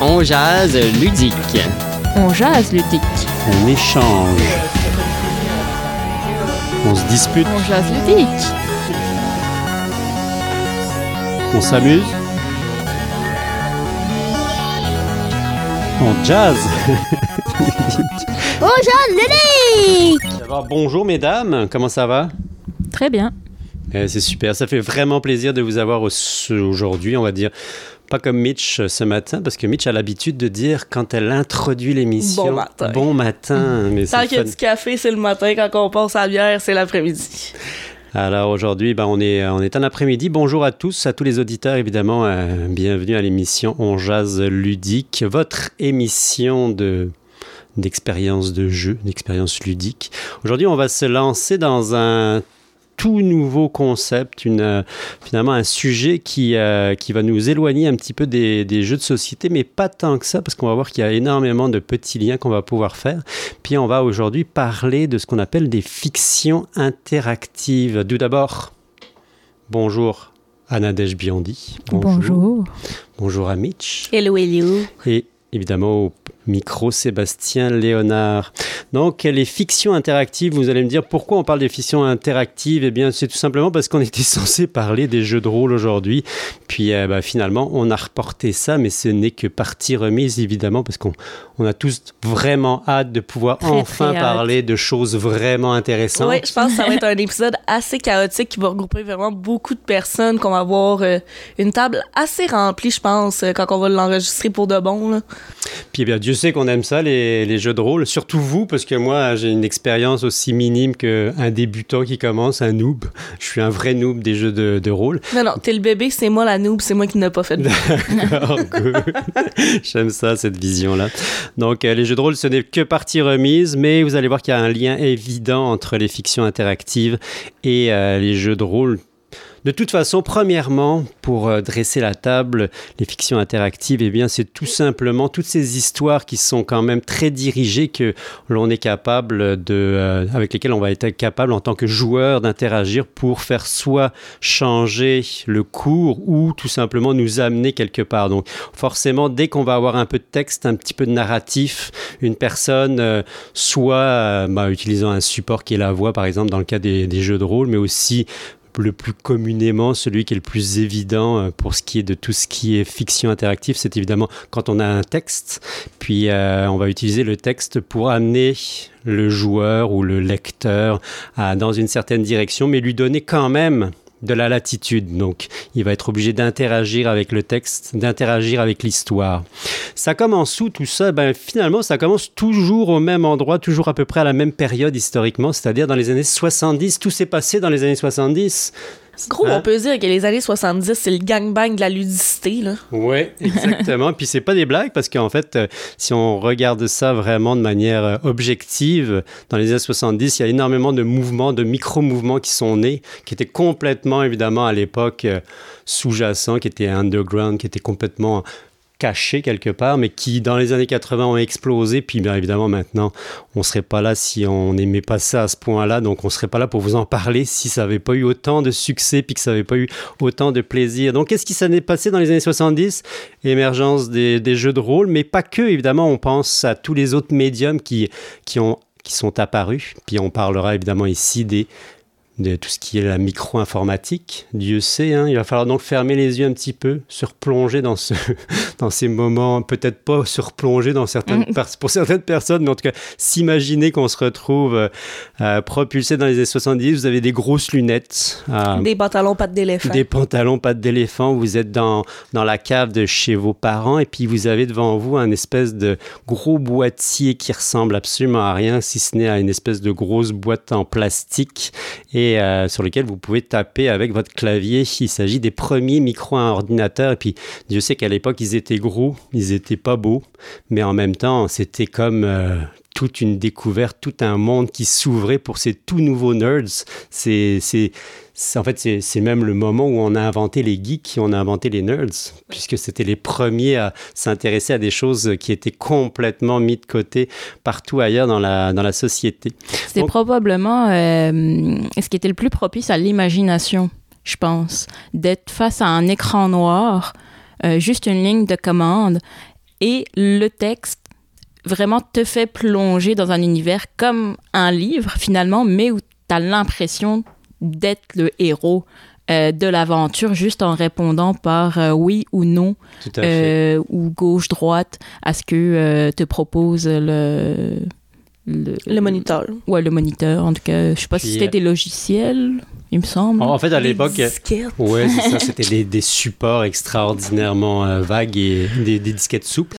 On jase ludique. On jase ludique. On échange. On se dispute. On jase ludique. On s'amuse. On jazz. On jase ludique. Bonjour mesdames, comment ça va? Très bien. Eh, C'est super, ça fait vraiment plaisir de vous avoir au- aujourd'hui, on va dire. Pas comme Mitch euh, ce matin, parce que Mitch a l'habitude de dire quand elle introduit l'émission. Bon matin. Bon matin. Mais Tant qu'il y a du café, c'est le matin. Quand on passe à la bière, c'est l'après-midi. Alors aujourd'hui, ben, on, est, on est un après-midi. Bonjour à tous, à tous les auditeurs évidemment. euh, bienvenue à l'émission On Jazz Ludique, votre émission de d'expérience de jeu, d'expérience ludique. Aujourd'hui, on va se lancer dans un tout nouveau concept, une, euh, finalement un sujet qui, euh, qui va nous éloigner un petit peu des, des jeux de société, mais pas tant que ça, parce qu'on va voir qu'il y a énormément de petits liens qu'on va pouvoir faire. Puis on va aujourd'hui parler de ce qu'on appelle des fictions interactives. Tout d'abord, bonjour à Nadège Biondi. Bonjour. Bonjour à Mitch. Hello, hello. Et évidemment au micro Sébastien Léonard. Donc les fictions interactives, vous allez me dire pourquoi on parle des fictions interactives? Eh bien c'est tout simplement parce qu'on était censé parler des jeux de rôle aujourd'hui. Puis euh, bah, finalement on a reporté ça, mais ce n'est que partie remise évidemment parce qu'on on a tous vraiment hâte de pouvoir Très, enfin très hâte. parler de choses vraiment intéressantes. Oui, je pense que ça va être un épisode assez chaotique qui va regrouper vraiment beaucoup de personnes, qu'on va avoir euh, une table assez remplie, je pense, euh, quand on va l'enregistrer pour de bon. Là. Puis eh bien, Dieu sait qu'on aime ça, les, les jeux de rôle. Surtout vous, parce que moi, j'ai une expérience aussi minime qu'un débutant qui commence, un noob. Je suis un vrai noob des jeux de, de rôle. Non, non, t'es le bébé, c'est moi la noob, c'est moi qui n'ai pas fait de D'accord. J'aime ça, cette vision-là. Donc, euh, les jeux de rôle, ce n'est que partie remise, mais vous allez voir qu'il y a un lien évident entre les fictions interactives et euh, les jeux de rôle. De toute façon, premièrement, pour euh, dresser la table, les fictions interactives, eh bien, c'est tout simplement toutes ces histoires qui sont quand même très dirigées que l'on est capable de, euh, avec lesquelles on va être capable en tant que joueur d'interagir pour faire soit changer le cours ou tout simplement nous amener quelque part. Donc, forcément, dès qu'on va avoir un peu de texte, un petit peu de narratif, une personne, euh, soit bah, utilisant un support qui est la voix, par exemple, dans le cas des jeux de rôle, mais aussi le plus communément, celui qui est le plus évident euh, pour ce qui est de tout ce qui est fiction interactive, c'est évidemment quand on a un texte, puis euh, on va utiliser le texte pour amener le joueur ou le lecteur dans une certaine direction, mais lui donner quand même de la latitude. Donc, il va être obligé d'interagir avec le texte, d'interagir avec l'histoire. Ça commence où tout ça? Ben finalement, ça commence toujours au même endroit, toujours à peu près à la même période historiquement, c'est-à-dire dans les années 70. Tout s'est passé dans les années 70. Gros, Hein? on peut dire que les années 70, c'est le gangbang de la ludicité. Là. Oui, exactement. Puis c'est pas des blagues parce qu'en fait, euh, si on regarde ça vraiment de manière euh, objective, dans les années 70, il y a énormément de mouvements, de micro-mouvements qui sont nés, qui étaient complètement, évidemment, à l'époque, euh, sous-jacents, qui étaient underground, qui étaient complètement cachés quelque part, mais qui, dans les années 80, ont explosé. Puis, bien évidemment, maintenant, on serait pas là si on n'aimait pas ça à ce point-là. Donc, on serait pas là pour vous en parler si ça n'avait pas eu autant de succès, puis que ça n'avait pas eu autant de plaisir. Donc, qu'est-ce qui s'est passé dans les années 70 Émergence des, des jeux de rôle, mais pas que, évidemment. On pense à tous les autres médiums qui, qui, ont, qui sont apparus. Puis, on parlera évidemment ici des de tout ce qui est la micro-informatique. Dieu sait, hein, il va falloir donc fermer les yeux un petit peu, se replonger dans, ce, dans ces moments, peut-être pas se replonger dans certaines pers- pour certaines personnes, mais en tout cas s'imaginer qu'on se retrouve euh, euh, propulsé dans les années 70, vous avez des grosses lunettes, euh, Des pantalons pattes d'éléphant. des pantalons pattes d'éléphant, vous êtes dans, dans la cave de chez vos parents et puis vous avez devant vous un espèce de gros boîtier qui ressemble absolument à rien si ce n'est à une espèce de grosse boîte en plastique et euh, sur lequel vous pouvez taper avec votre clavier. Il s'agit des premiers micro-ordinateurs et puis Dieu sait qu'à l'époque ils étaient gros, ils étaient pas beaux, mais en même temps c'était comme euh, toute une découverte, tout un monde qui s'ouvrait pour ces tout nouveaux nerds. C'est- en fait, c'est, même le moment où on a inventé les geeks, on a inventé les nerds, puisque c'était les premiers à s'intéresser à des choses qui étaient complètement mis de côté partout ailleurs dans la, dans la société. C'était probablement euh, ce qui était le plus propice à l'imagination, je pense. D'être face à un écran noir, euh, juste une ligne de commande Et le texte vraiment te fait plonger dans un univers comme un livre finalement, mais où tu as l'impression d'être le héros euh, de l'aventure juste en répondant par euh, oui ou non euh, ou gauche droite à ce que euh, te propose le le, Le moniteur. ouais le moniteur en tout cas je sais pas Puis, si c'était des logiciels il me semble En, fait, à l'époque, ouais, c'est ça, c'était des, des supports extraordinairement euh, vagues et des, des disquettes souples.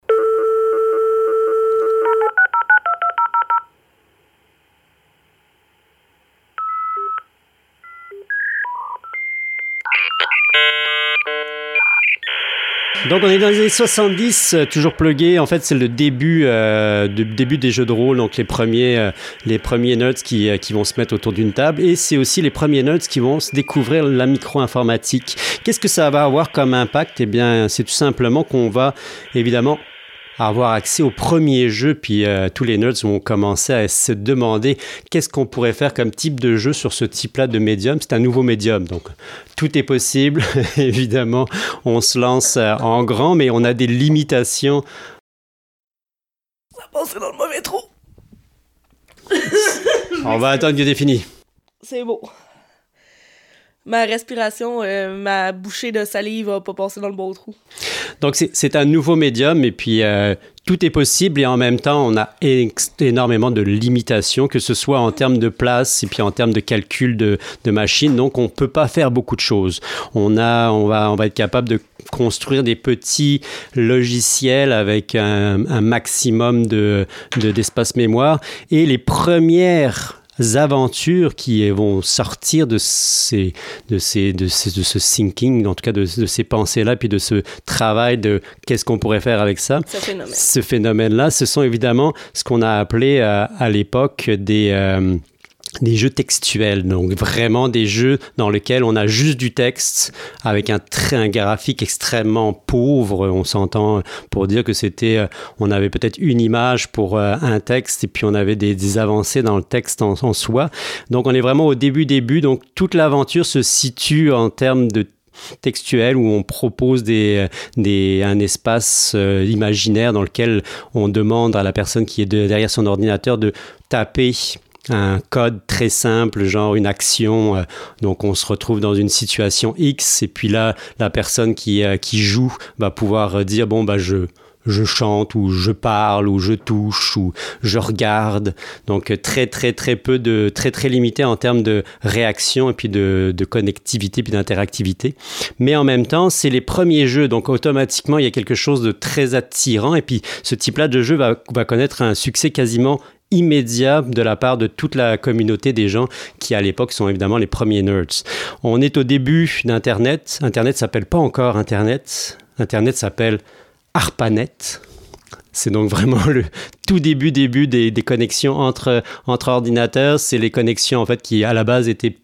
Donc on est dans les années 70, euh, toujours plugué. En fait, c'est le début, euh, du début des jeux de rôle, donc les premiers, euh, les premiers nerds qui, euh, qui vont se mettre autour d'une table. Et c'est aussi les premiers nerds qui vont se découvrir la micro-informatique. Qu'est-ce que ça va avoir comme impact? Eh bien, c'est tout simplement qu'on va évidemment avoir accès au premier jeu, puis euh, tous les nerds vont commencer à se demander qu'est-ce qu'on pourrait faire comme type de jeu sur ce type-là de médium. C'est un nouveau médium, donc tout est possible. Évidemment, on se lance euh, en grand, mais on a des limitations. Ça dans le mauvais trou. On va attendre que tu fini. C'est beau. Ma respiration, euh, ma bouchée de salive va pas passer dans le bon trou. Donc c'est- un nouveau médium et puis euh, tout est possible et en même temps on a énormément de limitations, que ce soit en termes de place et puis en termes de calcul de, de machines. Donc on peut pas faire beaucoup de choses. On, a, on, va, on va être capable de construire des petits logiciels avec un, maximum de- d'espace mémoire et les premières aventures qui vont sortir de ces de ces de, ces, de ce thinking en tout cas de, de ces pensées là puis de ce travail de qu'est-ce qu'on pourrait faire avec ça Ce phénomène. ce phénomène-là, ce sont évidemment ce qu'on a appelé euh, à l'époque des, euh, des jeux textuels. Donc vraiment des jeux dans lesquels on a juste du texte avec un, un graphique extrêmement pauvre. On s'entend pour dire que c'était, euh, on avait peut-être une image pour euh, un texte et puis on avait des, avancées dans le texte en, soi. Donc on est vraiment au début début. Donc toute l'aventure se situe en termes de textuel où on propose des, des, un espace euh, imaginaire dans lequel on demande à la personne qui est de- derrière son ordinateur de taper un code très simple, genre une action. euh, donc on se retrouve dans une situation X et puis là, la personne qui, euh, qui joue va pouvoir euh, dire, bon, bah je je chante ou je parle ou je touche ou je regarde. Donc très très très peu de très très limité en termes de réaction et puis de, de connectivité puis d'interactivité. Mais en même temps, c'est les premiers jeux, donc automatiquement il y a quelque chose de très attirant et puis ce type-là de jeu va, va connaître un succès quasiment immédiat de la part de toute la communauté des gens qui à l'époque sont évidemment les premiers nerds. On est au début d'Internet. Internet s'appelle pas encore Internet. Internet s'appelle ARPANET. C'est donc vraiment le tout début début des, connexions entre, entre ordinateurs. C'est les connexions en fait qui à la base étaient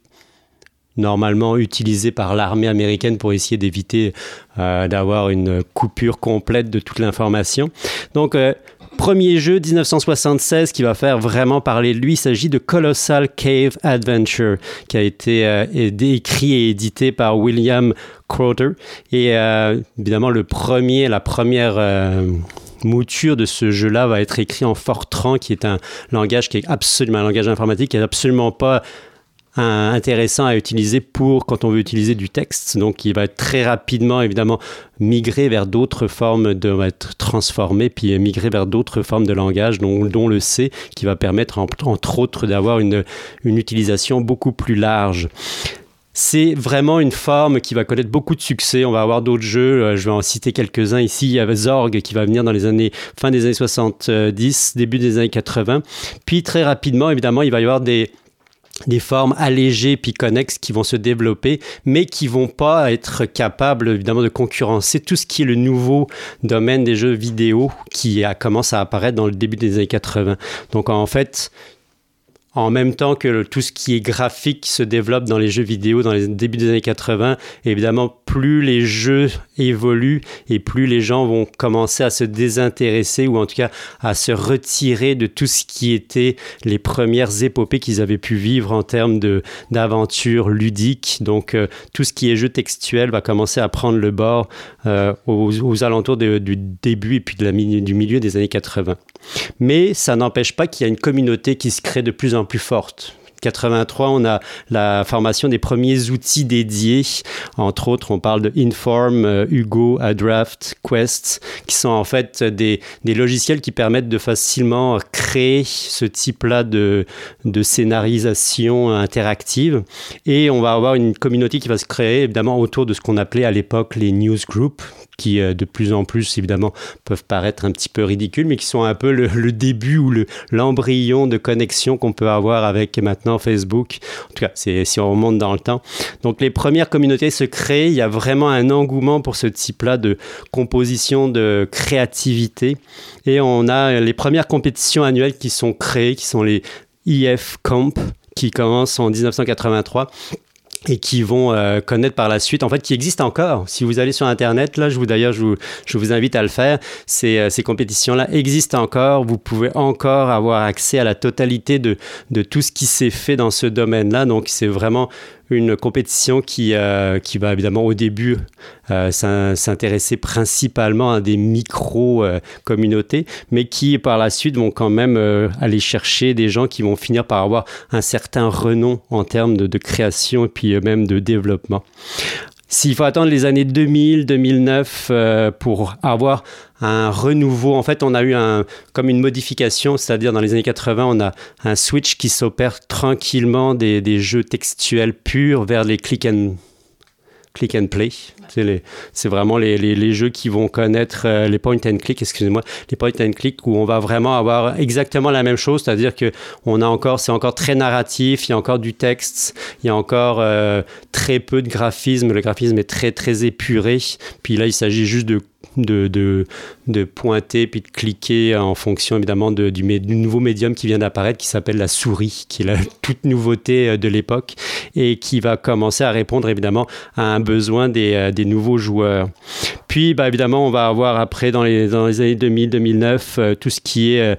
normalement utilisées par l'armée américaine pour essayer d'éviter euh, d'avoir une coupure complète de toute l'information. Donc euh, premier jeu 1976 qui va faire vraiment parler de lui, il s'agit de Colossal Cave Adventure qui a été euh, écrit et édité par William Crowther. Et euh, évidemment le premier la première euh, mouture de ce jeu-là va être écrit en Fortran, qui est un langage qui est absolument un langage informatique qui est absolument pas intéressant à utiliser pour quand on veut utiliser du texte. Donc, il va très rapidement, évidemment, migrer vers d'autres formes de, va être transformé, puis migrer vers d'autres formes de langage, dont, dont le C, qui va permettre, en- entre autres, d'avoir une, une utilisation beaucoup plus large. C'est vraiment une forme qui va connaître beaucoup de succès. On va avoir d'autres jeux. euh, Je vais en citer quelques-uns ici. Il y avait Zorg qui va venir dans les années fin des années 70, début des années 80. Puis très rapidement, évidemment, il va y avoir des des formes allégées puis connexes qui vont se développer, mais qui vont pas être capables évidemment de concurrencer tout ce qui est le nouveau domaine des jeux vidéo qui a, commence à apparaître dans le début des années 80. Donc en fait, en même temps que tout ce qui est graphique se développe dans les jeux vidéo dans les débuts des années 80, évidemment, plus les jeux évoluent et plus les gens vont commencer à se désintéresser ou en tout cas à se retirer de tout ce qui était les premières épopées qu'ils avaient pu vivre en termes d'aventure ludique. Donc, euh, tout ce qui est jeu textuel va commencer à prendre le bord euh, aux, alentours du début et puis du milieu des années 80. Mais ça n'empêche pas qu'il y a une communauté qui se crée de plus en plus forte. 83, on a la formation des premiers outils dédiés. Entre autres, on parle de Inform, euh, Hugo, Adraft, Quest, qui sont en fait des, logiciels qui permettent de facilement créer ce type-là de, de scénarisation interactive. Et on va avoir une communauté qui va se créer évidemment autour de ce qu'on appelait à l'époque les newsgroups, qui euh, de plus en plus évidemment peuvent paraître un petit peu ridicules, mais qui sont un peu le, début ou l'embryon de connexion qu'on peut avoir avec maintenant Facebook. En tout cas, c'est si on remonte dans le temps. Donc les premières communautés se créent, il y a vraiment un engouement pour ce type-là de composition, de créativité. Et on a les premières compétitions annuelles qui sont créées, qui sont les EF Camp, qui commencent en 1983 et qui vont euh, connaître par la suite, en fait, qui existent encore. Si vous allez sur Internet, là, je vous d'ailleurs, je vous, je vous invite à le faire. Ces, euh, ces compétitions-là existent encore. Vous pouvez encore avoir accès à la totalité de, de tout ce qui s'est fait dans ce domaine-là. Donc, c'est vraiment une compétition qui, euh, qui va évidemment au début euh, s'intéresser principalement à des micro-communautés, mais qui par la suite vont quand même euh, aller chercher des gens qui vont finir par avoir un certain renom en termes de, de création et puis même de développement. S'il faut attendre les années 2000, 2009 euh, pour avoir un renouveau, en fait, on a eu comme une modification, c'est-à-dire dans les années 80, on a un switch qui s'opère tranquillement des, des, jeux textuels purs vers les click and click and play. C'est vraiment les, jeux qui vont connaître euh, les point and click, excusez-moi, les point and click où on va vraiment avoir exactement la même chose, c'est-à-dire que on a encore, c'est encore très narratif, il y a encore du texte, il y a encore euh, très peu de graphisme, le graphisme est très très épuré. Puis là, il s'agit juste de de, de, pointer puis de cliquer en fonction évidemment de, du, du, nouveau médium qui vient d'apparaître qui s'appelle la souris, qui est la toute nouveauté euh, de l'époque et qui va commencer à répondre évidemment à un besoin des, euh, des nouveaux joueurs. Puis bah, évidemment on va avoir après dans les, dans les années 2000-2009 euh, tout ce qui est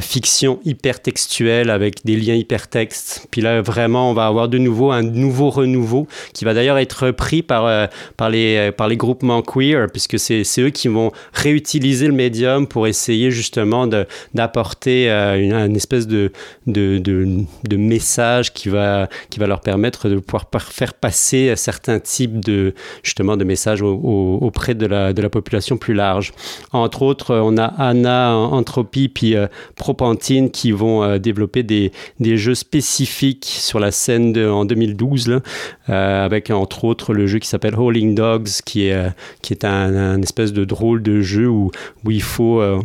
fiction hypertextuelle avec des liens hypertextes. Puis là vraiment on va avoir de nouveau un nouveau renouveau qui va d'ailleurs être pris par, par, les, par les groupements queer puisque c'est eux qui vont réutiliser le médium pour essayer justement d'apporter euh, une, espèce de, de, de, message qui va, qui va leur permettre de pouvoir faire passer certains types de, justement, de messages auprès de la, de la population plus large. Entre autres, on a Anna, Entropie, puis euh, Propantine qui vont euh, développer des, des, jeux spécifiques sur la scène de, en 2012, là, avec entre autres le jeu qui s'appelle Howling Dogs, qui est, qui est un espèce de de jeu où, où il faut euh,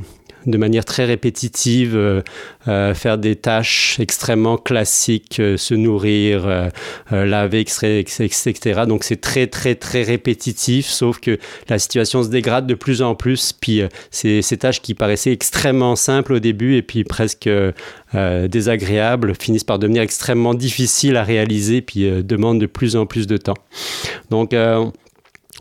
de manière très répétitive euh, euh, faire des tâches extrêmement classiques, se nourrir, laver, etc. Donc c'est très très très répétitif, sauf que la situation se dégrade de plus en plus. Puis ces, ces tâches qui paraissaient extrêmement simples au début et puis presque désagréables finissent par devenir extrêmement difficiles à réaliser puis demandent de plus en plus de temps. Donc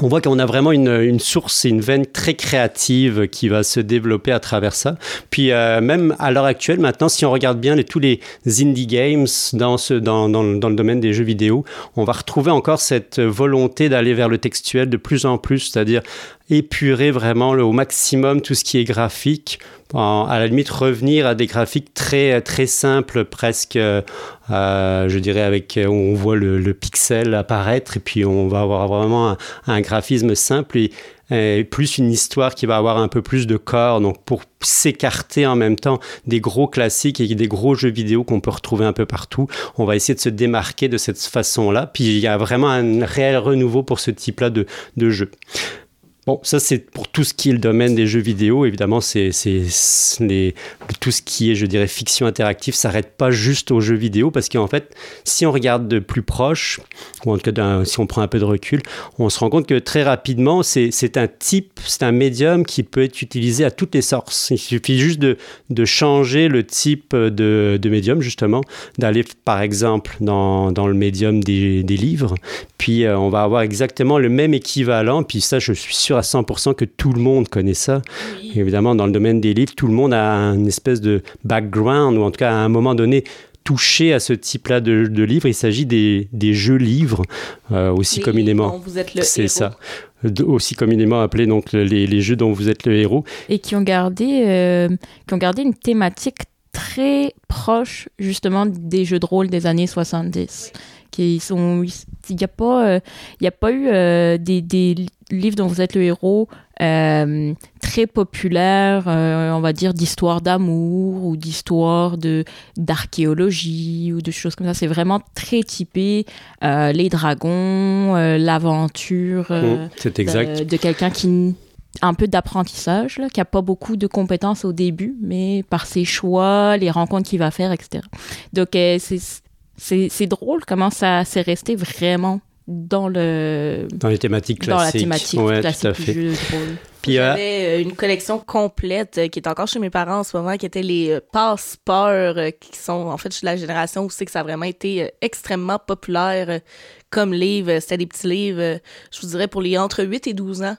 on voit qu'on a vraiment une, source et une veine très créative qui va se développer à travers ça. Puis euh, même à l'heure actuelle, maintenant, si on regarde bien les, tous les indie games dans, le domaine des jeux vidéo, on va retrouver encore cette volonté d'aller vers le textuel de plus en plus, c'est-à-dire épurer vraiment au maximum tout ce qui est graphique, à la limite revenir à des graphiques très très simples, presque, euh, je dirais avec on voit le, pixel apparaître et puis on va avoir vraiment un, graphisme simple et, plus une histoire qui va avoir un peu plus de corps, donc pour s'écarter en même temps des gros classiques et des gros jeux vidéo qu'on peut retrouver un peu partout. On va essayer de se démarquer de cette façon-là. Puis il y a vraiment un réel renouveau pour ce type-là de, de jeu. Bon, ça c'est pour tout ce qui est le domaine des jeux vidéo. Évidemment, c'est tout ce qui est, je dirais, fiction interactive s'arrête pas juste aux jeux vidéo parce qu'en fait, si on regarde de plus proche, ou en tout cas si on prend un peu de recul, on se rend compte que très rapidement, c'est un type, c'est un médium qui peut être utilisé à toutes les sources. Il suffit juste de, changer le type de, médium, justement, d'aller par exemple dans, le médium des, des livres, puis euh, on va avoir exactement le même équivalent, puis ça, je suis sûr à 100% que tout le monde connaît ça. Évidemment, dans le domaine des livres, tout le monde a une espèce de background, ou en tout cas à un moment donné, touché à ce type-là de, de livres. Il s'agit des, des, jeux livres, euh, aussi communément. C'est ça. Aussi communément appelés donc les, les, jeux dont vous êtes le héros. Et qui ont gardé, euh, qui ont gardé une thématique très proche justement des jeux de rôle des années 70 qui sont il n'y a pas euh, a pas eu euh, des, des, livres dont vous êtes le héros euh, très populaires on va dire d'histoire d'amour ou d'histoire de d'archéologie ou de choses comme ça c'est vraiment très typé les dragons l'aventure mmh, c'est exact. de, de quelqu'un qui un peu d'apprentissage, qui n'a pas beaucoup de compétences au début, mais par ses choix, les rencontres qu'il va faire, etc. Donc, euh, c'est drôle comment ça s'est resté vraiment dans le dans les thématiques classiques. Dans la thématique ouais, classique tout à fait. du jeu de rôle. Puis euh, J'avais une collection complète euh, qui est encore chez mes parents en ce moment, qui était les passeports, qui sont en fait je suis de la génération où c'est que ça a vraiment été extrêmement populaire comme livre. C'était des petits livres, je vous dirais, pour les entre 8 et 12 ans.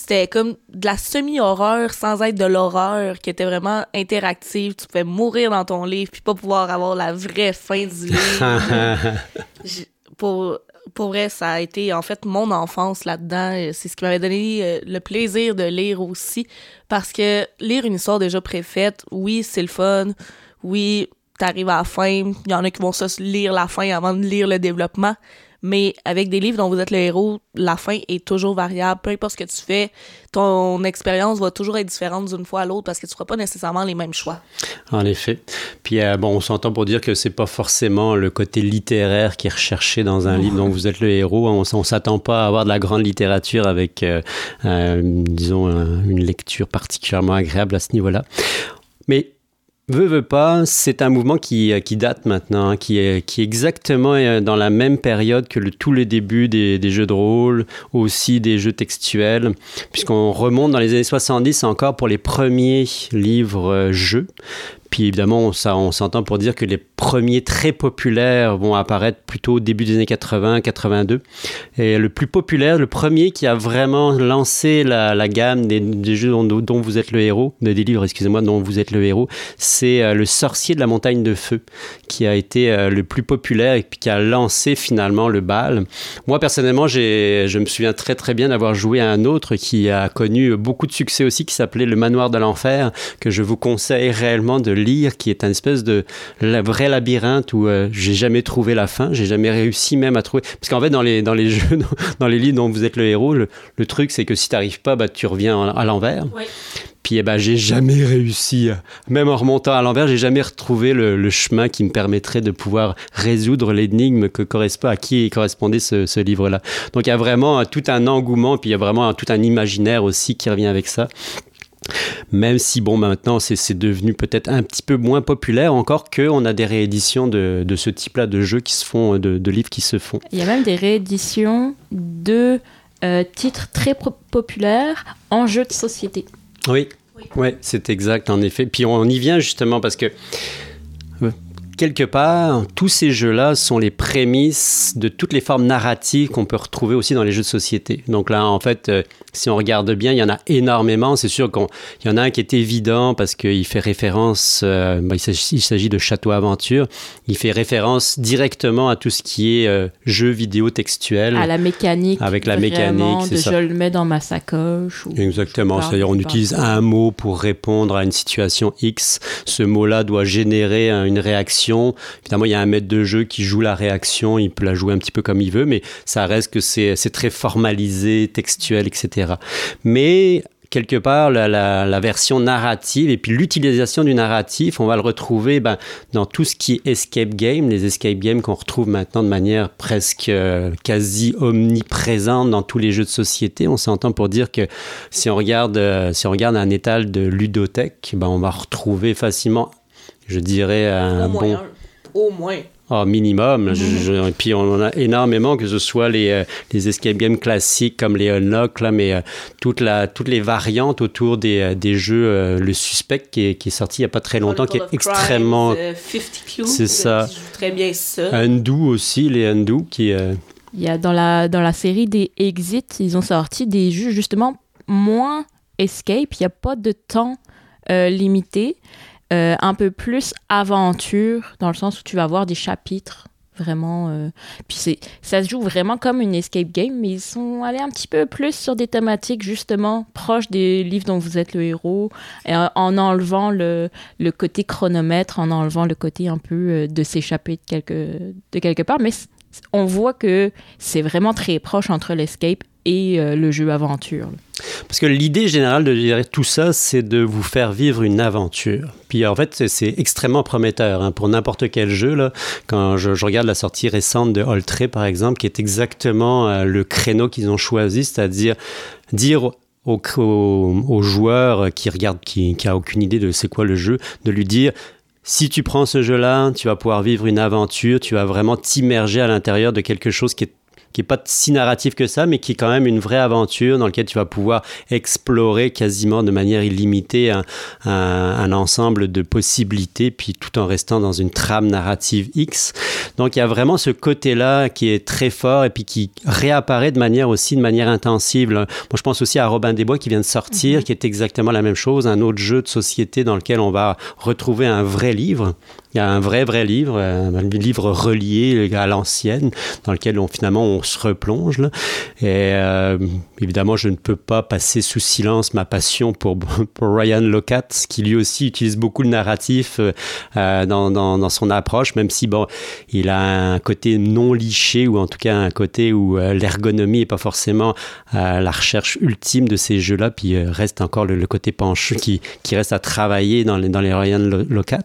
C'était comme de la semi-horreur sans être de l'horreur, qui était vraiment interactive. Tu pouvais mourir dans ton livre puis pas pouvoir avoir la vraie fin du livre. pour, pour vrai, ça a été en fait mon enfance là-dedans. C'est ce qui m'avait donné euh, le plaisir de lire aussi. Parce que lire une histoire déjà préfaite, oui, c'est le fun. Oui, t'arrives à la fin. Il y en a qui vont se lire la fin avant de lire le développement. Mais avec des livres dont vous êtes le héros, la fin est toujours variable. Peu importe ce que tu fais, ton expérience va toujours être différente d'une fois à l'autre parce que tu feras pas nécessairement les mêmes choix. En effet. Puis euh, bon, on s'entend pour dire que c'est pas forcément le côté littéraire qui est recherché dans un livre dont vous êtes le héros. On, on s'attend pas à avoir de la grande littérature avec, euh, euh, disons, une lecture particulièrement agréable à ce niveau-là. Mais Veux, veux pas, c'est un mouvement qui, qui date maintenant, hein, qui, est, qui est exactement euh, dans la même période que le, tout le début des, des jeux de rôle, aussi des jeux textuels, puisqu'on remonte dans les années 70 encore pour les premiers livres-jeux. Puis évidemment, ça, on s'entend pour dire que les premiers très populaires vont apparaître plutôt au début des années 80, 82. Et le plus populaire, le premier qui a vraiment lancé la, gamme des, jeux dont, dont, vous êtes le héros, des livres, excusez-moi, dont vous êtes le héros, c'est euh, Le Sorcier de la Montagne de Feu, qui a été euh, le plus populaire et puis qui a lancé finalement le bal. Moi, personnellement, je me souviens très très bien d'avoir joué à un autre qui a connu beaucoup de succès aussi, qui s'appelait Le Manoir de l'Enfer, que je vous conseille réellement de lire, qui est un espèce de vrai labyrinthe où euh, j'ai jamais trouvé la fin, j'ai jamais réussi même à trouver. Parce qu'en fait, dans les, dans les jeux, dans les livres dont vous êtes le héros, le, le truc c'est que si tu n'arrives pas, bah, tu reviens à l'envers. Puis eh ben, j'ai jamais réussi, même en remontant à l'envers, j'ai jamais retrouvé le, le, chemin qui me permettrait de pouvoir résoudre l'énigme que correspond à qui correspondait ce, ce livre-là. Donc il y a vraiment tout un engouement, puis il y a vraiment tout un imaginaire aussi qui revient avec ça. Même si, bon, maintenant, c'est devenu peut-être un petit peu moins populaire, encore qu'on a des rééditions de, de ce type-là de jeux qui se font, de, de, livres qui se font. Il y a même des rééditions de euh, titres très populaires en jeux de société. Oui, oui, ouais, c'est exact, en effet. Puis on y vient justement parce que quelque part, tous ces jeux-là sont les prémices de toutes les formes narratives qu'on peut retrouver aussi dans les jeux de société. Donc là, en fait, euh, si on regarde bien, il y en a énormément. C'est sûr qu'il y en a un qui est évident parce qu'il fait référence, euh, bah, il s'agit de Château Aventure, il fait référence directement à tout ce qui est euh, jeu vidéo textuel. À la mécanique. Avec la mécanique, c'est ça. Je le mets dans ma sacoche. Ou Exactement, c'est-à-dire on utilise un mot pour répondre à une situation X. Ce mot-là doit générer une réaction Évidemment, il y a un maître de jeu qui joue la réaction, il peut la jouer un petit peu comme il veut, mais ça reste que c'est très formalisé, textuel, etc. Mais quelque part, la version narrative et puis l'utilisation du narratif, on va le retrouver ben, dans tout ce qui est escape game, les escape games qu'on retrouve maintenant de manière presque euh, quasi omniprésente dans tous les jeux de société. On s'entend pour dire que si on regarde, euh, si on regarde un étal de ludothèque, ben, on va retrouver facilement, je dirais, un Au moins bon... un. Au moins. Oh, minimum. Je- je- et puis on en a énormément, que ce soit les, euh, les escape games classiques comme les Unlock, là, mais euh, toute la, toutes les variantes autour des, euh, des jeux, euh, le suspect qui est, qui est sorti il n'y a pas très longtemps, qui est extrêmement... Euh, 50 Cubes, C'est ça. Très bien ça. Undo aussi, les Undo, qui... euh, Il y a dans la, dans la série des Exits, ils ont sorti des jeux justement moins escape. Il n'y a pas de temps euh, limité. Euh, un peu plus aventure, dans le sens où tu vas avoir des chapitres. Vraiment. euh, Puis ça se joue vraiment comme une escape game, mais ils sont allés un petit peu plus sur des thématiques justement proches des livres dont vous êtes le héros, en, en enlevant le, le côté chronomètre, en enlevant le côté un peu euh, de s'échapper de quelque, de quelque part. Mais on voit que c'est vraiment très proche entre l'escape euh, le jeu aventure. Parce que l'idée générale de tout ça, c'est de vous faire vivre une aventure. Puis en fait, c'est- extrêmement prometteur hein, pour n'importe quel jeu. Là. Quand je, regarde la sortie récente de Oltré, par exemple, qui est exactement euh, le créneau qu'ils ont choisi, c'est-à-dire dire au, au, au joueur qui regarde, qui, qui a aucune idée de c'est quoi le jeu, de lui dire si tu prends ce jeu-là, tu vas pouvoir vivre une aventure, tu vas vraiment t'immerger à l'intérieur de quelque chose qui est qui est pas si narratif que ça, mais qui est quand même une vraie aventure dans laquelle tu vas pouvoir explorer quasiment de manière illimitée un, un- un ensemble de possibilités, puis tout en restant dans une trame narrative X. Donc il y a vraiment ce côté-là qui est très fort et puis qui réapparaît de manière aussi de manière intensive. Moi je pense aussi à Robin des Bois qui vient de sortir, qui est exactement la même chose, un autre jeu de société dans lequel on va retrouver un vrai livre. Il y a un vrai, vrai livre, un livre relié à l'ancienne, dans lequel on, finalement on se replonge. là. Et euh, évidemment, je ne peux pas passer sous silence ma passion pour, Ryan Locat, qui lui aussi utilise beaucoup le narratif euh, euh, dans, dans, son approche, même si bon, il a un côté non liché, ou en tout cas un côté où euh, l'ergonomie n'est pas forcément la recherche ultime de ces jeux-là, puis euh, reste encore le, côté penchu qui, qui reste à travailler dans les, dans les Ryan Lo- Locat.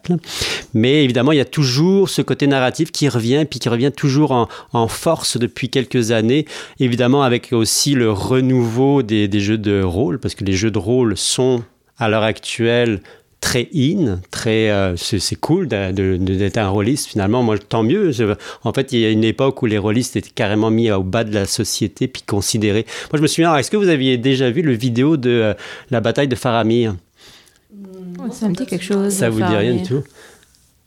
Mais évidemment, il y a toujours ce côté narratif qui revient, puis qui revient toujours en, en force depuis quelques années. Évidemment, avec aussi le renouveau des, des jeux de rôle, parce que les jeux de rôle sont à l'heure actuelle très in, très euh, c'est cool d'être un rôliste finalement. Moi, tant mieux. Je- en fait, il y a une époque où les rôlistes étaient carrément mis au bas de la société puis considérés. Moi, je me souviens. Est-ce que vous aviez déjà vu le vidéo de euh, la bataille de Faramir? Ça me dit quelque chose. ça vous dit rien du tout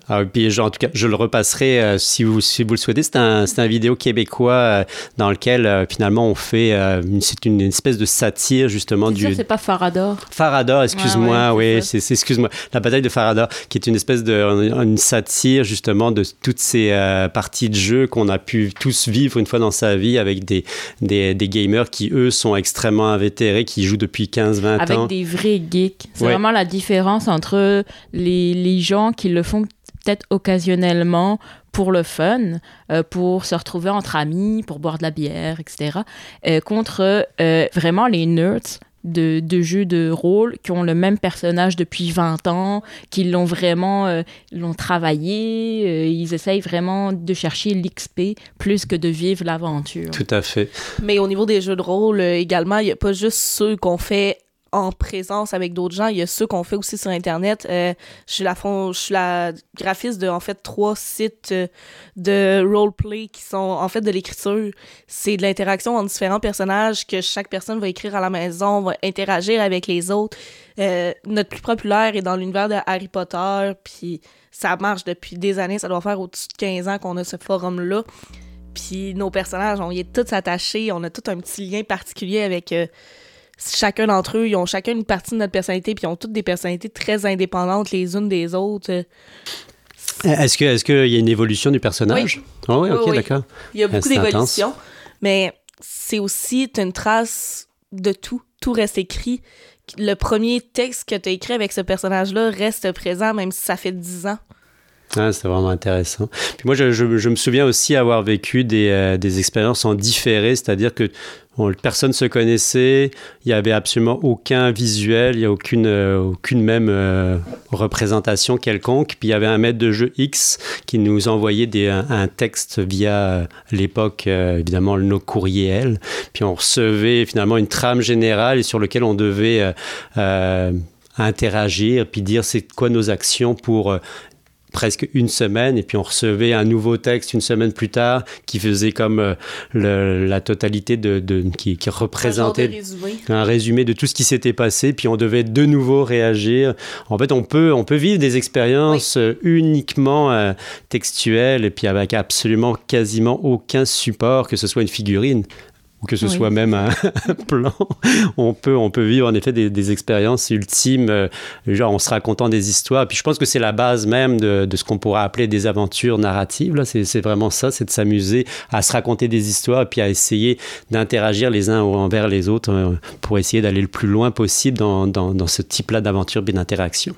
ah, puis je- en tout cas, je le repasserai euh, si, vous, si vous le souhaitez. C'est un, c'est un vidéo québécois euh, dans lequel euh, finalement on fait, euh, une- c'est une, espèce de satire justement du c'est pas Farador. Farador, excuse-moi, ouais, oui, c'est excuse-moi, la bataille de Farador, qui est une espèce de une satire justement de toutes ces euh, parties de jeu qu'on a pu tous vivre une fois dans sa vie avec des, des, des gamers qui eux sont extrêmement invétérés, qui jouent depuis 15-20 Avec ans. des vrais geeks. C'est Ouais. vraiment la différence entre les, les gens qui le font peut-être occasionnellement pour le fun, euh, pour se retrouver entre amis, pour boire de la bière, etc., euh, contre euh, vraiment les nerds de, de jeux de rôle qui ont le même personnage depuis 20 ans, qui l'ont vraiment euh, l'ont travaillé, euh, ils essayent vraiment de chercher l'XP plus que de vivre l'aventure. Tout à fait. Mais au niveau des jeux de rôle euh, également, il n'y a pas juste ceux qu'on fait en présence avec d'autres gens, il y a ceux qu'on fait aussi sur Internet. Euh, je, suis la je suis la graphiste de, en fait, trois sites euh, de roleplay qui sont, en fait, de l'écriture. C'est de l'interaction entre différents personnages que chaque personne va écrire à la maison, va interagir avec les autres. Euh, notre plus populaire est dans l'univers de Harry Potter, puis ça marche depuis des années. Ça doit faire au-dessus de 15 ans qu'on a ce forum-là. Puis nos personnages, on y est tous attachés, on a tout un petit lien particulier avec chacun d'entre eux. Ils ont chacun une partie de notre personnalité, puis ils ont toutes des personnalités très indépendantes les unes des autres. Euh, Est-ce que est-ce qu'il y a une évolution du personnage Ah oui, Oui, ok, oui. d'accord. Il y a beaucoup c'est d'évolutions, mais c'est aussi une trace de tout. Tout reste écrit. Le premier texte que tu as écrit avec ce personnage-là reste présent, même si ça fait 10 ans. Ah, c'est vraiment intéressant. Puis moi, je, me souviens aussi avoir vécu des, euh, expériences en différé, c'est-à-dire que personne se connaissait, il n'y avait absolument aucun visuel, il n'y a aucune, euh, aucune même euh, représentation quelconque. Puis il y avait un maître de jeu X qui nous envoyait un, texte via l'époque, évidemment, nos courriers L. Puis on recevait finalement une trame générale sur lequel on devait interagir, puis dire c'est quoi nos actions pour presque une semaine et puis on recevait un nouveau texte une semaine plus tard qui faisait comme euh, le, la totalité de, de qui, qui, représentait un, résumé. un, résumé. de tout ce qui s'était passé puis on devait de nouveau réagir en fait on peut on peut vivre des expériences oui. uniquement euh, textuelles et puis avec absolument quasiment aucun support que ce soit une figurine ou que ce oui. soit même un, plan, on peut, on peut vivre en effet des, des expériences ultimes, euh, genre en se racontant des histoires. Puis je pense que c'est la base même de, de ce qu'on pourrait appeler des aventures narratives. C'est vraiment ça, c'est de s'amuser à se raconter des histoires et puis à essayer d'interagir les uns envers les autres euh, pour essayer d'aller le plus loin possible dans, dans, dans ce type-là d'aventure et d'interaction.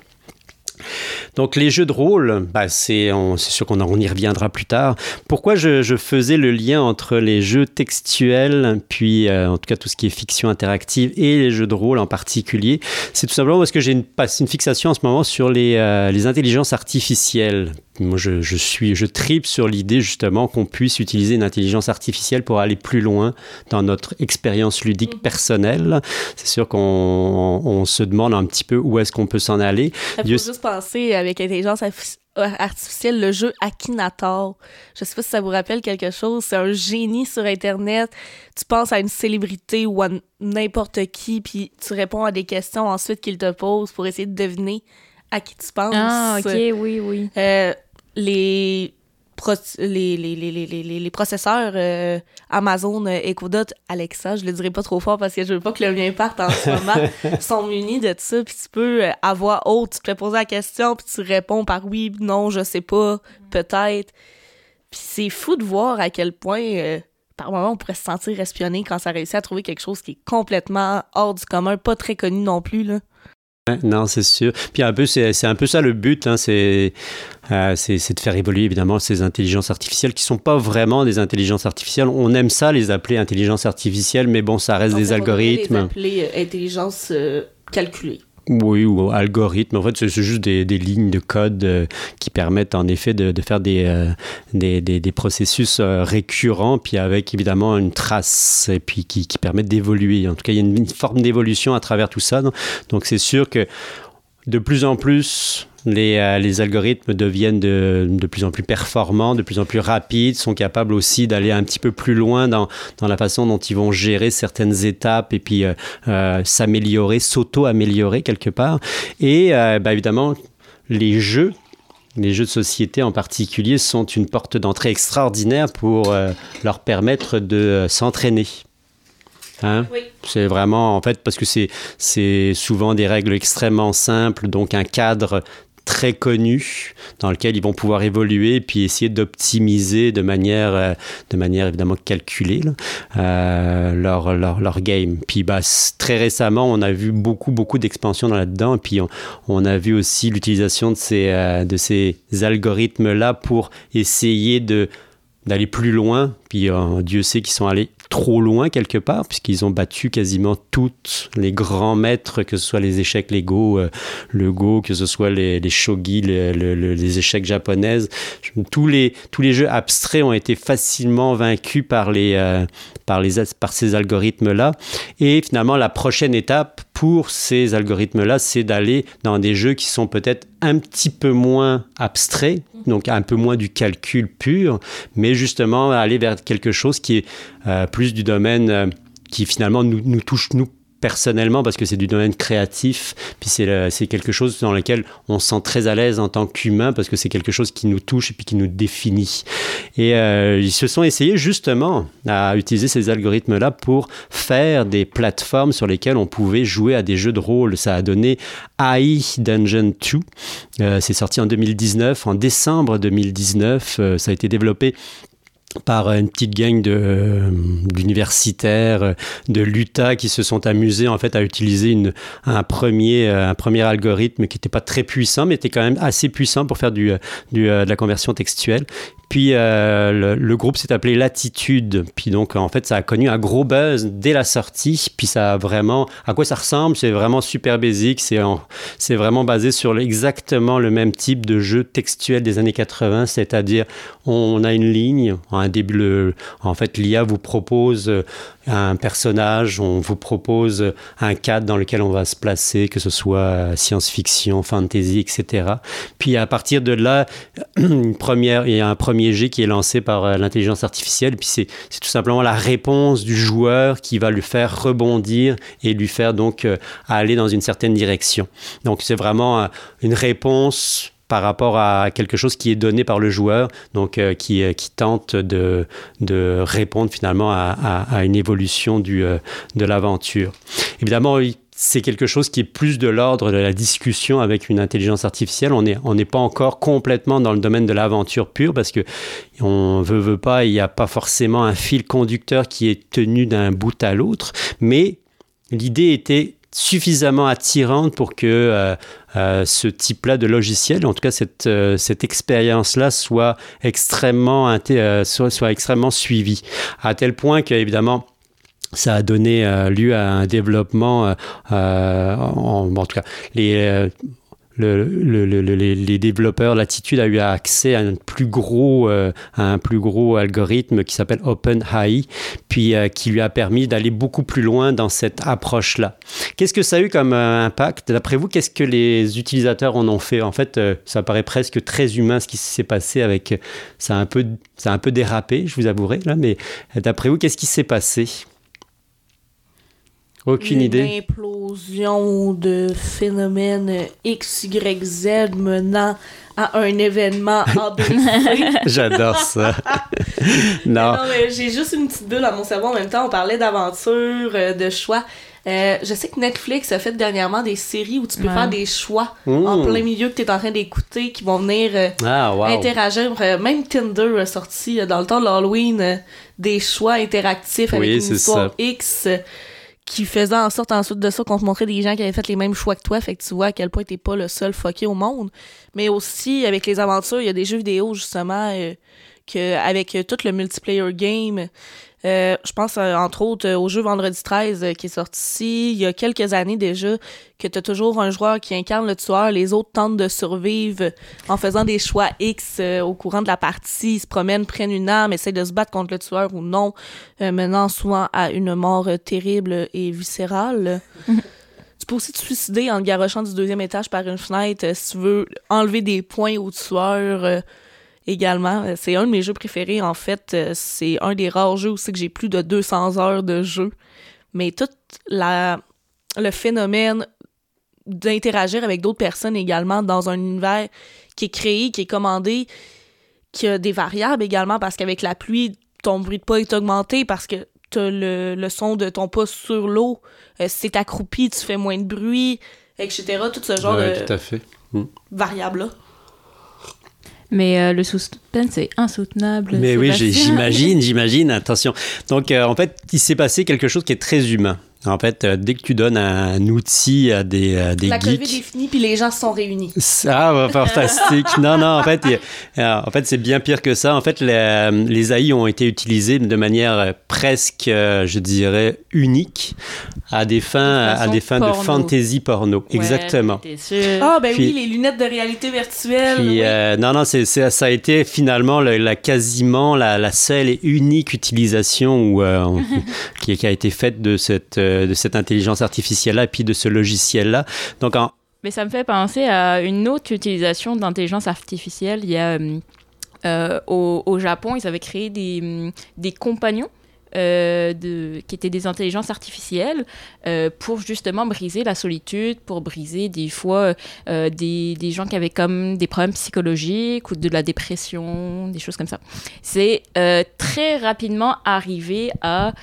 Donc les jeux de rôle, bah, c'est sûr qu'on on y reviendra plus tard. Pourquoi je, faisais le lien entre les jeux textuels, puis euh, en tout cas tout ce qui est fiction interactive et les jeux de rôle en particulier, c'est tout simplement parce que j'ai une, fixation en ce moment sur les, euh, les intelligences artificielles. Moi, je, je, suis, je tripe sur l'idée justement qu'on puisse utiliser une intelligence artificielle pour aller plus loin dans notre expérience ludique personnelle. C'est sûr qu'on on se demande un petit peu où est-ce qu'on peut s'en aller. Il faut juste penser avec intelligence artificielle le jeu Akinator. Je sais pas si ça vous rappelle quelque chose. C'est un génie sur Internet. Tu penses à une célébrité ou à n'importe qui, puis tu réponds à des questions ensuite qu'il te pose pour essayer de deviner à qui tu penses. Ah, ok, oui, oui. Euh, les, pro les, les, les, les, les processeurs euh, Amazon Echo Dot Alexa, je le dirai pas trop fort parce que je veux pas que le mien parte en ce moment, sont munis de ça, puis tu peux avoir autre, tu te fais poser la question, puis tu réponds par oui, non, je sais pas, peut-être. Puis c'est fou de voir à quel point, euh, par moment, on pourrait se sentir espionné quand ça réussit à trouver quelque chose qui est complètement hors du commun, pas très connu non plus, là. Non, c'est sûr. Puis un peu, c'est un peu ça le but, hein, c'est euh, de faire évoluer évidemment ces intelligences artificielles qui sont pas vraiment des intelligences artificielles. On aime ça les appeler intelligences artificielles, mais bon, ça reste Donc, des algorithmes. Les appeler euh, intelligence euh, calculée. Oui, ou algorithme. En fait, c'est juste des, des, lignes de code euh, qui permettent en effet de, de faire des, euh, des, des, des, processus euh, récurrents, puis avec évidemment une trace, et puis qui, qui permettent d'évoluer. En tout cas, il y a une, une forme d'évolution à travers tout ça. Donc, c'est sûr que de plus en plus, les, euh, les, algorithmes deviennent de, de, plus en plus performants, de plus en plus rapides, sont capables aussi d'aller un petit peu plus loin dans, dans, la façon dont ils vont gérer certaines étapes et puis euh, euh, s'améliorer, s'auto-améliorer quelque part. Et bah, évidemment, les jeux les jeux de société en particulier sont une porte d'entrée extraordinaire pour euh, leur permettre de euh, s'entraîner. Hein? Oui. C'est vraiment, en fait, parce que c'est souvent des règles extrêmement simples, donc un cadre très connu dans lequel ils vont pouvoir évoluer et puis essayer d'optimiser de manière, euh, de manière évidemment calculée euh, leur, leur, leur, game. Puis bah, très récemment, on a vu beaucoup, beaucoup d'expansions là-dedans puis on, a vu aussi l'utilisation de ces, euh, de ces algorithmes-là pour essayer de d'aller plus loin, puis Dieu sait qu'ils sont allés trop loin quelque part, puisqu'ils ont battu quasiment tous les grands maîtres, que ce soit les échecs Lego, euh, le Go, que ce soit les, les shogi, les, les, les, échecs japonaises. Tous les, tous les jeux abstraits ont été facilement vaincus par, les, euh, par, les, par ces algorithmes-là. Et finalement, la prochaine étape pour ces algorithmes-là, c'est d'aller dans des jeux qui sont peut-être un petit peu moins abstraits, donc un peu moins du calcul pur, mais justement aller vers quelque chose qui est euh, plus du domaine euh, qui finalement nous, touche nous personnellement parce que c'est du domaine créatif puis c'est quelque chose dans lequel on se sent très à l'aise en tant qu'humain parce que c'est quelque chose qui nous touche et puis qui nous définit. Et euh, ils se sont essayés justement à utiliser ces algorithmes là pour faire des plateformes sur lesquelles on pouvait jouer à des jeux de rôle. Ça a donné AI Dungeon 2 euh, c'est sorti en 2019 en décembre 2019 euh, ça a été développé par une petite gang d'universitaires de l'Utah qui se sont amusés en fait à utiliser un premier un premier algorithme qui n'était pas très puissant mais était quand même assez puissant pour faire du, du de la conversion textuelle puis euh, le, groupe s'est appelé Latitude. Puis donc, en fait, ça a connu un gros buzz dès la sortie. Puis ça a vraiment. À quoi ça ressemble? C'est vraiment super basique. C'est, c'est vraiment basé sur exactement le même type de jeu textuel des années 80. C'est-à-dire, on a une ligne. Un début, en fait, l'IA vous propose un personnage, on vous propose un cadre dans lequel on va se placer, que ce soit science-fiction, fantasy, etc. Puis à partir de là, une première, il y a un premier jet qui est lancé par euh, l'intelligence artificielle, puis c'est tout simplement la réponse du joueur qui va lui faire rebondir et lui faire donc euh, aller dans une certaine direction. Donc c'est vraiment euh, une réponse par rapport à quelque chose qui est donné par le joueur, donc euh, qui, euh, qui tente de, répondre finalement à, une évolution euh, de l'aventure. Évidemment, c'est quelque chose qui est plus de l'ordre de la discussion avec une intelligence artificielle. On n'est pas encore complètement dans le domaine de l'aventure pure parce que on veut, veut pas, il n'y a pas forcément un fil conducteur qui est tenu d'un bout à l'autre, mais l'idée était suffisamment attirante pour que euh, ce type-là de logiciel, en tout cas cette, euh, cette expérience-là, soit extrêmement, euh, soit, extrêmement suivie. À tel point qu'évidemment, ça a donné lieu à un développement, en, en, tout cas, les, le, le, le, les développeurs Latitude a eu accès à un plus gros, euh, à un plus gros algorithme qui s'appelle OpenAI, puis euh, qui lui a permis d'aller beaucoup plus loin dans cette approche-là. Qu'est-ce que ça a eu comme euh, impact? D'après vous, qu'est-ce que les utilisateurs en ont fait? En fait, ça paraît presque très humain ce qui s'est passé avec. Ça a un peu, un peu dérapé, je vous avouerai là, mais d'après vous, qu'est-ce qui s'est passé? Aucune une idée. Une implosion de phénomènes X, Y, Z menant à un événement ABC. J'adore ça. non. j'ai juste une petite bulle à mon cerveau en même temps. On parlait d'aventure, euh, de choix. Euh, je sais que Netflix a fait dernièrement des séries où tu peux Ouais. faire des choix Mmh. en plein milieu que tu es en train d'écouter qui vont venir euh, Ah, wow. interagir. Euh, Même Tinder a sorti euh, dans le temps de l'Halloween euh, des choix interactifs avec Oui, une c'est histoire ça. X euh, qui faisait en sorte ensuite de ça qu'on te montrait des gens qui avaient fait les mêmes choix que toi. Fait que tu vois à quel point t'es pas le seul fucké au monde. Mais aussi, avec les aventures, il y a des jeux vidéo justement euh, que avec euh, tout le multiplayer game. Euh, je pense euh, entre autres euh, au jeu Vendredi 13 euh, qui est sorti il y a quelques années déjà que t'as toujours un joueur qui incarne le tueur, les autres tentent de survivre en faisant des choix X au courant de la partie, ils se promènent, prennent une arme, essayent de se battre contre le tueur ou non, menant souvent à une mort terrible et viscérale. tu peux aussi te suicider en te garochant du deuxième étage par une fenêtre si tu veux enlever des points au tueur également. Euh, C'est un de mes jeux préférés en fait. Euh, C'est un des rares jeux aussi que j'ai plus de 200 heures de jeu. Mais tout la, le phénomène d'interagir avec d'autres personnes également dans un univers qui est créé, qui est commandé, qui a des variables également parce qu'avec la pluie, ton bruit de pas est augmenté parce que t'as le, le son de ton pas sur l'eau. Euh, si t'es accroupi, tu fais moins de bruit, etc. Tout ce genre Ouais, de tout à fait. variables-là. Mais euh, le suspense est insoutenable. Mais oui, j'imagine, j'imagine. Attention. Donc, euh, en fait, il s'est passé quelque chose qui est très humain. En fait, euh, dès que tu donnes un outil à des, à des La COVID est geeks, finie, puis les gens se sont réunis. ça, va, fantastique. non, non, en fait, en fait, c'est bien pire que ça. En fait, les, les AI ont été utilisés de manière euh, presque, euh, je dirais, unique à des fins, à façon des fins de fantasy porno. Ouais, Exactement. Ah, ben Puis- oui, les lunettes de réalité virtuelle. Puis, oui. euh, non, non, c'est, ça a été finalement le- la, quasiment la, la seule et unique utilisation où, euh, qui, qui a été faite de cette, de cette intelligence artificielle-là et puis de ce logiciel-là. Donc, en, Mais ça me fait penser à une autre utilisation d'intelligence artificielle. Il y a euh, euh, au, Japon, ils avaient créé des, hum, des compagnons. euh, de, qui étaient des intelligences artificielles euh, pour justement briser la solitude, pour briser des fois euh, des, des gens qui avaient comme des problèmes psychologiques ou de la dépression, des choses comme ça. C'est euh, très rapidement arrivé à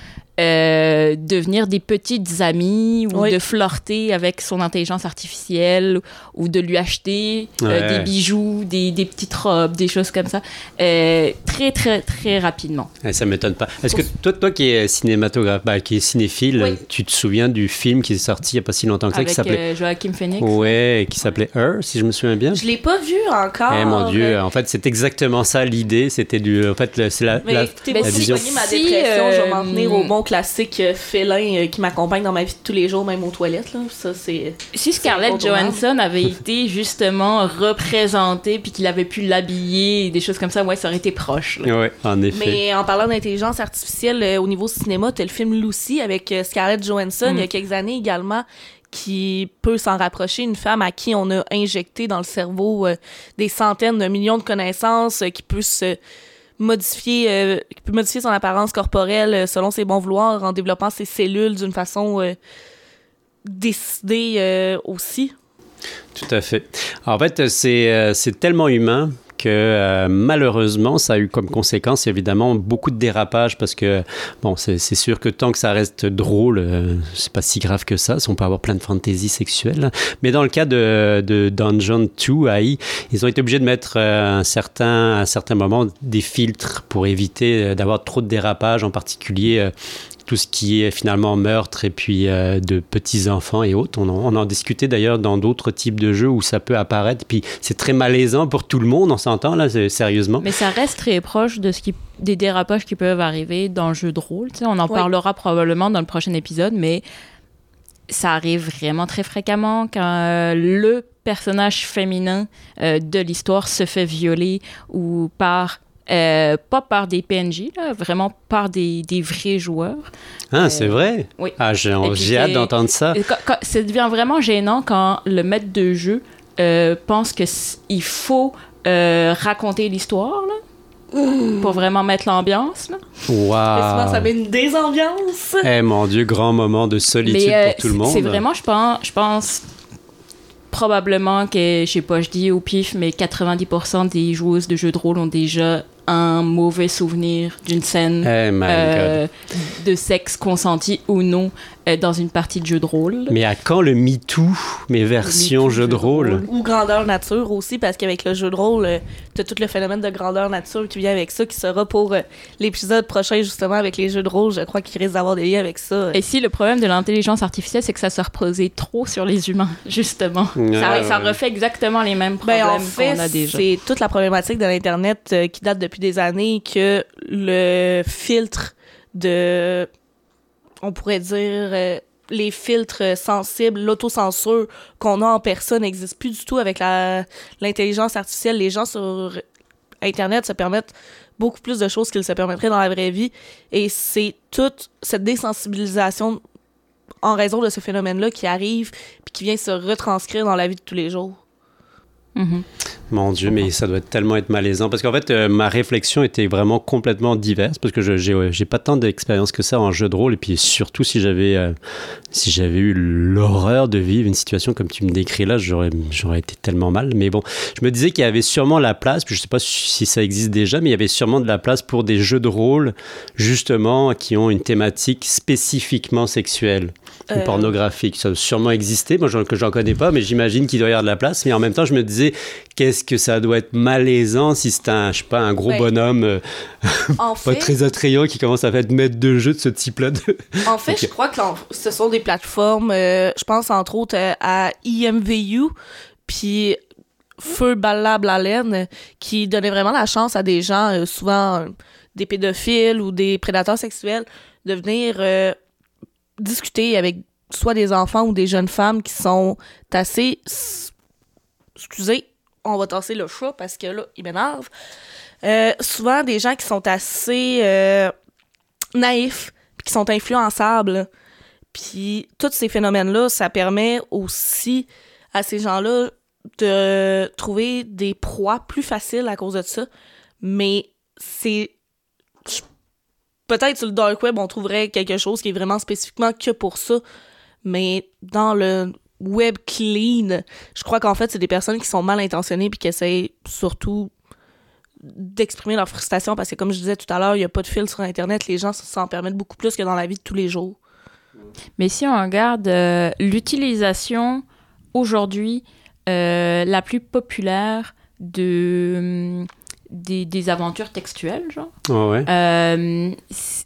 euh, devenir des petites amies ou Oui. de flirter avec son intelligence artificielle ou de lui acheter euh, des bijoux, des, des petites robes, des choses comme ça, euh, très, très, très rapidement. Ouais, ça m'étonne pas. Est-ce que toi, toi qui es cinématographe, bah, qui est cinéphile, Oui. tu te souviens du film qui est sorti il n'y a pas si longtemps que ça, Avec qui s'appelait euh, Joachim Phoenix. Ouais, qui s'appelait Her, si je me souviens bien. Je l'ai pas vu encore. Eh mon Dieu, en fait, c'est exactement ça l'idée. C'était du, en fait, c'est la, Mais la- la vision. ma Si, dépression, je vais m'en tenir au bon classique félin euh, qui m'accompagne dans ma vie de tous les jours, même aux toilettes. Là. Ça, c'est... Si Scarlett. Johansson avait été justement représentée puis qu'il avait pu l'habiller et des choses comme ça, ouais, ça aurait été proche. là. Ouais, en effet. Mais en parlant d'intelligence artificielle, euh, au niveau cinéma, t'as le film Lucy avec euh, Scarlett Johansson, Mm. il y a quelques années également, qui peut s'en rapprocher. Une femme à qui on a injecté dans le cerveau euh, des centaines de millions de connaissances, euh, qui peut se modifier, qui peut modifier son apparence corporelle euh, selon ses bons vouloirs en développant ses cellules d'une façon euh, décidée euh, aussi. Tout à fait. En fait, c'est tellement humain que euh, malheureusement, ça a eu comme conséquence évidemment beaucoup de dérapages parce que, bon, c'est sûr que tant que ça reste drôle, euh, c'est pas si grave que ça. On peut avoir plein de fantaisies sexuelles. Mais dans le cas de, de Dungeon 2 AI, ils ont été obligés de mettre euh, un certain, à un certain moment des filtres pour éviter d'avoir trop de dérapages, en particulier. Tout ce qui est finalement meurtre et puis euh, de petits enfants et autres. On en, on en discutait d'ailleurs dans d'autres types de jeux où ça peut apparaître. Puis c'est très malaisant pour tout le monde, on s'entend là, sérieusement. Mais ça reste très proche de ce qui, des dérapages qui peuvent arriver dans le jeu de rôle. tu sais. on en Oui. parlera probablement dans le prochain épisode, mais ça arrive vraiment très fréquemment quand euh, le personnage féminin euh, de l'histoire se fait violer ou par euh, pas par des PNJ, là, vraiment par des, des vrais joueurs. Ah, c'est vrai? oui. Ah, j'ai hâte d'entendre ça. Et quand- quand- ça devient vraiment gênant quand le maître de jeu euh, pense que s- il faut euh, raconter l'histoire là, pour vraiment mettre l'ambiance. souvent, ça met une désambiance. Eh mon Dieu, grand moment de solitude Mais euh, pour tout le monde. c'est vraiment, je pense, je pense probablement que, je sais pas, je dis au pif, mais 90% des joueuses de jeux de rôle ont déjà un mauvais souvenir d'une scène Eh euh, de sexe consenti ou non dans une partie de jeu de rôle. Mais à quand le MeToo, mes versions MeToo, jeux de rôle? Ou grandeur nature aussi, parce qu'avec le jeu de rôle, euh, t'as tout le phénomène de grandeur nature qui vient avec ça, qui sera pour euh, l'épisode prochain, justement, avec les jeux de rôle. Je crois qu'il risque d'avoir des liens avec ça. Et si le problème de l'intelligence artificielle, c'est que ça se reposait trop sur les humains, justement. Ouais, ça, refait exactement les mêmes problèmes Ben, en fait, qu'on a déjà. c'est toute la problématique de l'Internet euh, qui date depuis des années que le filtre de, on pourrait dire, euh, les filtres sensibles, l'autocensure qu'on a en personne n'existe plus du tout avec l'intelligence artificielle. Les gens sur Internet se permettent beaucoup plus de choses qu'ils se permettraient dans la vraie vie. Et c'est toute cette désensibilisation en raison de ce phénomène-là qui arrive puis qui vient se retranscrire dans la vie de tous les jours. Mhm. Mon Dieu, mais ça doit tellement être malaisant. Parce qu'en fait, euh, ma réflexion était vraiment complètement diverse. Parce que je j'ai pas tant d'expérience que ça en jeu de rôle. Et puis surtout, si j'avais euh, si j'avais eu l'horreur de vivre une situation comme tu me décris là, j'aurais été tellement mal. Mais bon, je me disais qu'il y avait sûrement la place. Puis je sais pas si ça existe déjà, mais il y avait sûrement de la place pour des jeux de rôle, justement, qui ont une thématique spécifiquement sexuelle ou Euh, pornographique. Ça doit sûrement exister. Moi, j'en- que j'en connais pas, mais j'imagine qu'il doit y avoir de la place. Mais en même temps, je me disais, qu'est-ce que ça doit être malaisant si c'est un, je sais pas, un gros Ouais. bonhomme euh, En pas fait, très attrayant qui commence à faire maître de jeu de ce type-là. de- en fait Ok. je crois que ce sont des plateformes, euh, je pense entre autres euh, à IMVU, puis Feu Balla Blalen, qui donnait vraiment la chance à des gens, euh, souvent des pédophiles ou des prédateurs sexuels, de venir euh, discuter avec soit des enfants ou des jeunes femmes qui sont assez... s- Excusez, on va tasser le chat parce que là, il m'énerve. Euh, souvent des gens qui sont assez euh, naïfs, qui sont influençables. Puis tous ces phénomènes-là, ça permet aussi à ces gens-là de trouver des proies plus faciles à cause de ça. Mais c'est. Peut-être sur le dark web, on trouverait quelque chose qui est vraiment spécifiquement que pour ça. Mais dans le web clean, je crois qu'en fait, c'est des personnes qui sont mal intentionnées puis qui essayent surtout d'exprimer leur frustration parce que, comme je disais tout à l'heure, il n'y a pas de fil sur Internet. Les gens s'en permettent beaucoup plus que dans la vie de tous les jours. Mais si on regarde euh, l'utilisation aujourd'hui euh, la plus populaire de, hum, des, des aventures textuelles, genre, ouais. euh,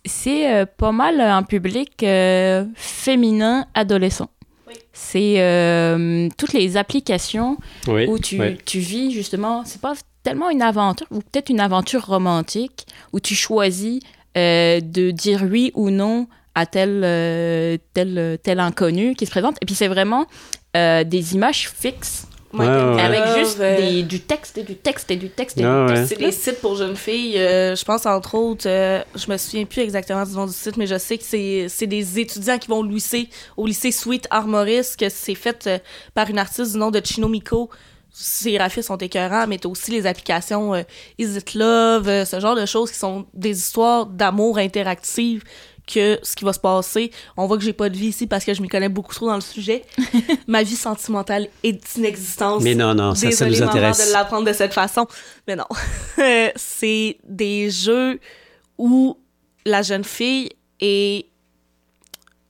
c'est euh, pas mal un public euh, féminin adolescent. C'est euh, toutes les applications Oui, où tu, ouais. tu vis justement, c'est pas tellement une aventure, ou peut-être une aventure romantique, où tu choisis euh, de dire oui ou non à tel, euh, tel, tel inconnu qui se présente. Et puis c'est vraiment euh, des images fixes, Ouais, ouais. avec juste euh, des- du texte et du texte et du texte et Ah du ouais. texte. C'est des sites pour jeunes filles. euh, je pense, entre autres, euh, je me souviens plus exactement du nom du site, mais je sais que c'est c'est des étudiants qui vont au lycée, au lycée Sweet Armoris, que c'est fait euh, par une artiste du nom de Chino Miko. Ces graphismes sont écœurants, mais t'as aussi les applications euh, Is It Love, euh, ce genre de choses qui sont des histoires d'amour interactives que ce qui va se passer. On voit que j'ai pas de vie ici parce que je m'y connais beaucoup trop dans le sujet. Ma vie sentimentale est inexistante. Mais non, non, ça, ça nous maman, intéresse. de l'apprendre de cette façon. Mais non. c'est des jeux où la jeune fille est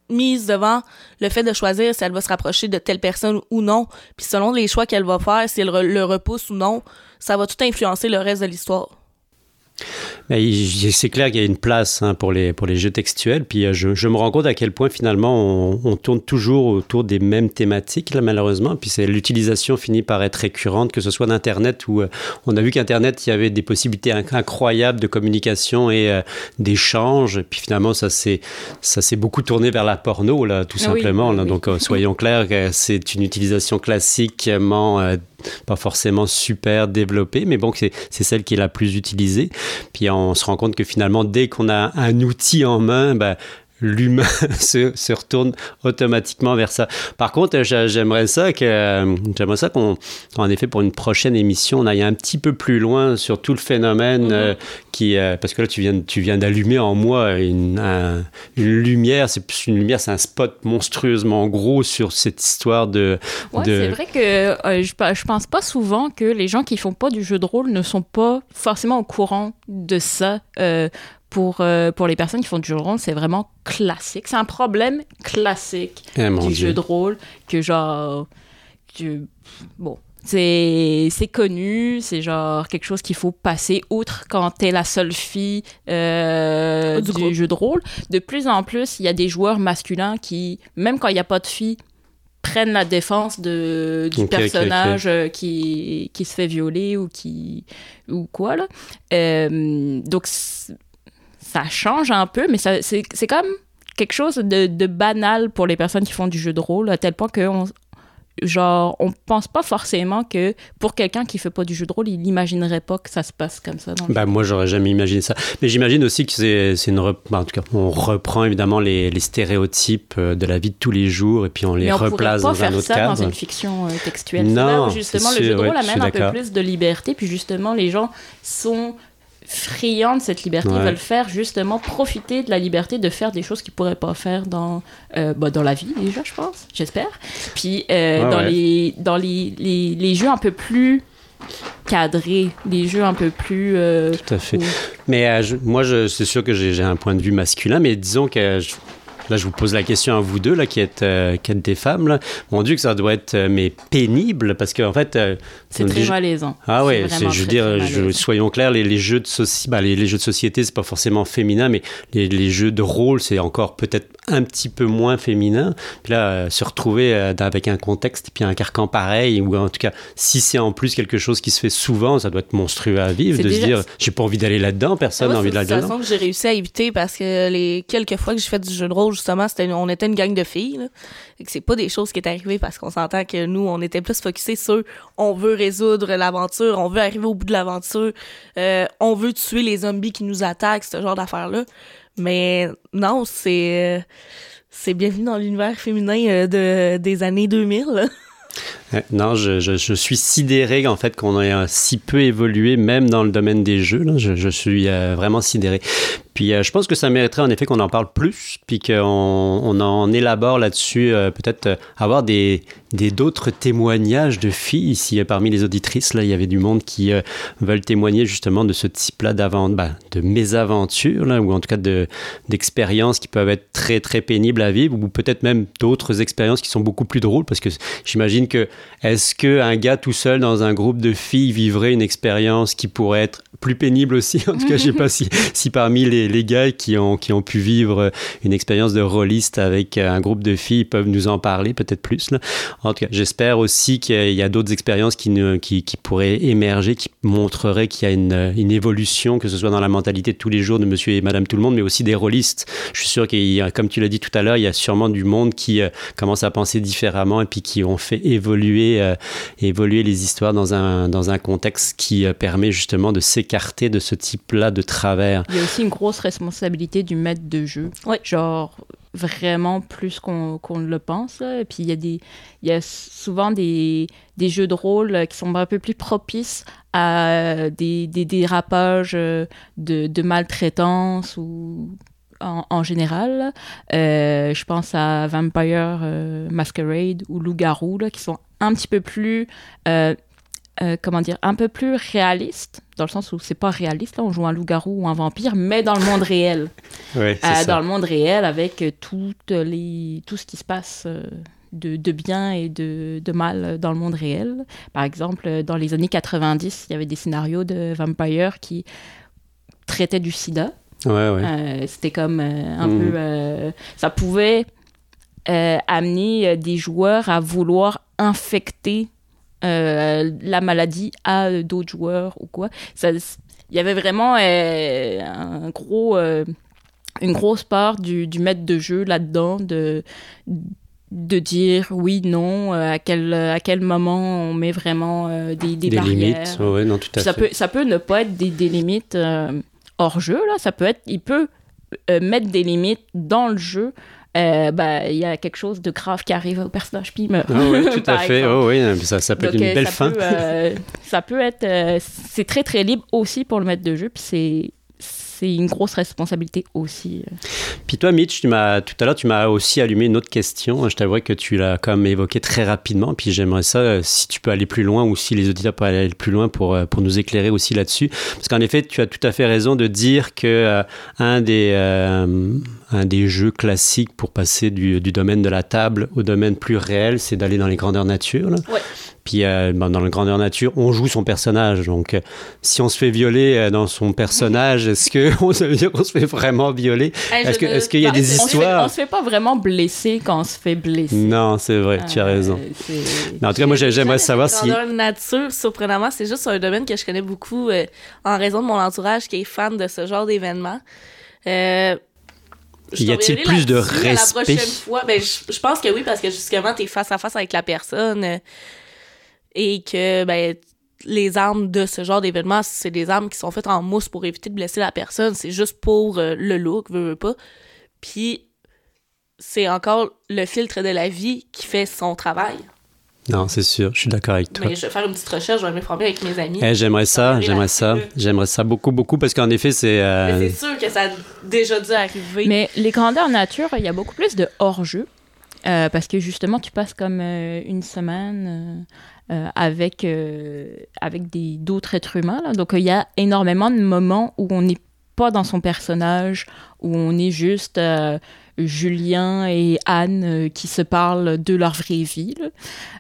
mise devant le fait de choisir si elle va se rapprocher de telle personne ou non. Puis selon les choix qu'elle va faire, si elle le repousse ou non, ça va tout influencer le reste de l'histoire. C'est clair qu'il y a une place hein, pour, les, pour les jeux textuels. Puis euh, je, je me rends compte à quel point finalement on, on tourne toujours autour des mêmes thématiques, là, malheureusement. Puis c'est l'utilisation finit par être récurrente, que ce soit d'Internet où euh, on a vu qu'Internet, il y avait des possibilités inc- incroyables de communication et euh, d'échange. Puis finalement, ça s'est beaucoup tourné vers la porno, là, tout Ah simplement. oui, là. oui. Donc euh, soyons clairs c'est une utilisation classiquement pas forcément super développée, mais bon, c'est celle qui est la plus utilisée. Puis on se rend compte que finalement, dès qu'on a un outil en main, ben, l'humain se, se retourne automatiquement vers ça. Par contre, j'a- j'aimerais ça que euh, j'aimerais ça qu'on, en effet, pour une prochaine émission, on aille un petit peu plus loin sur tout le phénomène Mhm. euh, qui, euh, parce que là, tu viens, tu viens d'allumer en moi une, un- une lumière. C'est plus une lumière, c'est un spot monstrueusement gros sur cette histoire de. Ouais, de- c'est vrai que euh, je, je pense pas souvent que les gens qui font pas du jeu de rôle ne sont pas forcément au courant de ça. Pour, euh, pour les personnes qui font du jeu de rôle, c'est vraiment classique. C'est un problème classique Eh, du Dieu. jeu de rôle que genre que, bon c'est c'est connu c'est genre quelque chose qu'il faut passer outre quand t'es la seule fille euh, Du jeu de rôle de plus en plus il y a des joueurs masculins qui même quand il n'y a pas de filles prennent la défense de, du personnage euh, qui, qui se fait violer ou qui ou quoi là Euh, donc ça change un peu mais c'est comme quelque chose de, de banal pour les personnes qui font du jeu de rôle, à tel point que on, genre, on pense pas forcément que pour quelqu'un qui fait pas du jeu de rôle, il n'imaginerait pas que ça se passe comme ça. Dans le Bah, moi, j'aurais jamais imaginé ça. Mais j'imagine aussi que c'est une. rep- bah, en tout cas, on reprend évidemment les, les stéréotypes euh, de la vie de tous les jours et puis on les Mais on replace pas dans faire un autre ça cadre. dans une fiction euh, textuelle. Non, C'est là où justement le jeu de rôle ouais, amène un peu plus de liberté, puis justement les gens sont friands de cette liberté, Ouais. veulent faire justement profiter de la liberté de faire des choses qu'ils pourraient pas faire dans euh, bah, dans la vie déjà, je pense, j'espère. Puis euh, Ouais, dans ouais. les dans les, les, les jeux un peu plus cadrés, les jeux un peu plus euh, Tout à fait. où- Mais je- moi, je- c'est sûr que j'ai j'ai un point de vue masculin, mais disons que je- là, je vous pose la question à vous deux, là, qui êtes, euh, qui êtes des femmes. Là. Mon Dieu, que ça doit être euh, mais pénible, parce qu'en fait, euh, c'est très malaisant. Ah C'est ouais, c'est, je veux dire, je- soyons clairs, les, les jeux de soci- bah, les, les jeux de société, c'est pas forcément féminin, mais les, les jeux de rôle, c'est encore peut-être un petit peu moins féminin. Puis là, se retrouver avec un contexte et puis un carcan pareil, ou en tout cas, si c'est en plus quelque chose qui se fait souvent, ça doit être monstrueux à vivre, C'est de déjà- se dire, j'ai pas envie d'aller là-dedans, personne n'a Moi, envie c'est d'aller là-dedans. situation que j'ai réussi à éviter parce que les quelques fois que j'ai fait du jeu de rôle, justement, on était une gang de filles. C'est pas des choses qui est arrivées parce qu'on s'entend que nous, on était plus focusés sur on veut résoudre l'aventure, on veut arriver au bout de l'aventure, euh, on veut tuer les zombies qui nous attaquent, ce genre d'affaires-là. Mais non, c'est euh, c'est bienvenu dans l'univers féminin euh, de, des années 2000. là. Non, je, je, suis sidéré en fait qu'on ait si peu évolué, même dans le domaine des jeux. Je, suis euh, vraiment sidéré. Puis euh, je pense que ça mériterait en effet qu'on en parle plus, puis qu'on on en élabore là-dessus, euh, peut-être euh, avoir des d'autres témoignages de filles ici parmi les auditrices là il y avait du monde qui veulent témoigner justement de ce type-là d'avant bah, de mésaventures ou en tout cas de d'expériences qui peuvent être très très pénibles à vivre ou peut-être même d'autres expériences qui sont beaucoup plus drôles parce que j'imagine que est-ce que un gars tout seul dans un groupe de filles vivrait une expérience qui pourrait être plus pénible aussi? En tout cas je sais pas si si parmi les les gars qui ont, qui ont pu vivre une expérience de rôliste avec un groupe de filles peuvent nous en parler peut-être plus. Là? En tout cas, j'espère aussi qu'il y a, d'autres expériences qui, qui, qui, pourraient émerger, qui montreraient qu'il y a une, une, évolution, que ce soit dans la mentalité de tous les jours de monsieur et madame tout le monde, mais aussi des rôlistes. Je suis sûr qu'il y a, comme tu l'as dit tout à l'heure, il y a sûrement du monde qui euh, commence à penser différemment et puis qui ont fait évoluer, euh, évoluer les histoires dans un, dans un contexte qui euh, permet justement de s'écarter de ce type-là de travers. Il y a aussi une grosse responsabilité du maître de jeu. Ouais. Genre, vraiment plus qu'on qu'on le pense. Là. Et puis, il y, a des, il y a souvent des, des jeux de rôle qui sont un peu plus propices à des, des dérapages de, de maltraitance ou en, en, général. Euh, je pense à Vampire euh, Masquerade ou Loup-garou, qui sont un petit peu plus euh, euh, comment dire, un peu plus réaliste, dans le sens où c'est pas réaliste, là, on joue un loup-garou ou un vampire, mais dans le monde réel. Ouais, euh, dans le monde réel, avec toutes les, tout ce qui se passe de, de, bien et de, de, mal dans le monde réel. Par exemple, dans les années 90, il y avait des scénarios de vampires qui traitaient du sida. Ouais, ouais. C'était comme un mmh. peu... ça pouvait amener des joueurs à vouloir infecter euh, la maladie à d'autres joueurs ou quoi. Il y avait vraiment euh, un gros, euh, une grosse part du, du maître de jeu là-dedans, de, de dire oui, non, à quel, à quel moment on met vraiment des, des, des barrières. limites, ouais, non, tout à ça fait. Peut, ça peut ne pas être des, des limites hors jeu, là. Ça peut être, il peut mettre des limites dans le jeu euh, ben, il y a quelque chose de grave qui arrive au personnage puis il meurt. Oh oui, tout à fait. Oh oui, ça, ça peut Donc, être une belle ça fin. Peut, euh, ça peut être... Euh, c'est très, très libre aussi pour le maître de jeu, puis c'est c'est une grosse responsabilité aussi. Puis toi, Mitch, tu m'as tout à l'heure, tu m'as aussi allumé une autre question. Je t'avoue que tu l'as comme évoqué très rapidement. Puis j'aimerais ça, si tu peux aller plus loin ou si les auditeurs peuvent aller plus loin pour, pour nous éclairer aussi là-dessus. Parce qu'en effet, tu as tout à fait raison de dire que euh, un, des, euh, un des jeux classiques pour passer du, du, domaine de la table au domaine plus réel, c'est d'aller dans les grandeurs nature. Là. Ouais. Puis euh, ben, dans le grandeur nature, on joue son personnage. Donc, euh, si on se fait violer euh, dans son personnage, est-ce que on se dire qu'on se fait vraiment violer? Hey, Est-ce que- je- est-ce qu'il y a des On se, fait, histoires? on se fait pas vraiment blesser quand on se fait blesser. Non, c'est vrai, tu as raison. en tout cas, moi, j'ai- j'aimerais savoir si. grandeur nature, surprenamment, c'est juste un domaine que je connais beaucoup en raison de mon entourage qui est fan de ce genre d'événements. Euh, je Y a-t-il plus de à La respect? prochaine fois, ben, je, je pense que oui, parce que justement, t'es face à face avec la personne euh, et que ben, les armes de ce genre d'événement, c'est des armes qui sont faites en mousse pour éviter de blesser la personne. C'est juste pour euh, le look, veux, veux pas. Puis c'est encore le filtre de la vie qui fait son travail. Non, c'est sûr, je suis d'accord avec toi. Mais je vais faire une petite recherche, je vais m'informer avec mes amis. Eh, j'aimerais ça, j'aimerais ça, j'aimerais ça beaucoup, beaucoup, parce qu'en effet, c'est. euh, Mais c'est sûr que ça a déjà dû arriver. Mais les grandeurs nature, il y a beaucoup plus de hors-jeu. euh, parce que justement, tu passes comme euh, une semaine euh, avec, euh, avec des- d'autres êtres humains. là. Donc, il y a énormément de moments où on n'est pas dans son personnage, où on est juste euh, Julien et Anne euh, qui se parlent de leur vraie vie.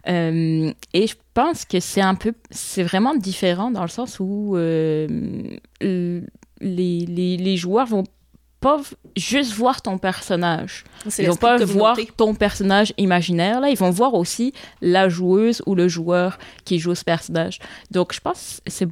Euh, et je pense que c'est un peu, c'est vraiment différent dans le sens où euh, les, les, les joueurs vont pas juste voir ton personnage. Ils vont pas voir ton personnage imaginaire, là. Ils vont voir aussi la joueuse ou le joueur qui joue ce personnage. Donc, je pense, que c'est...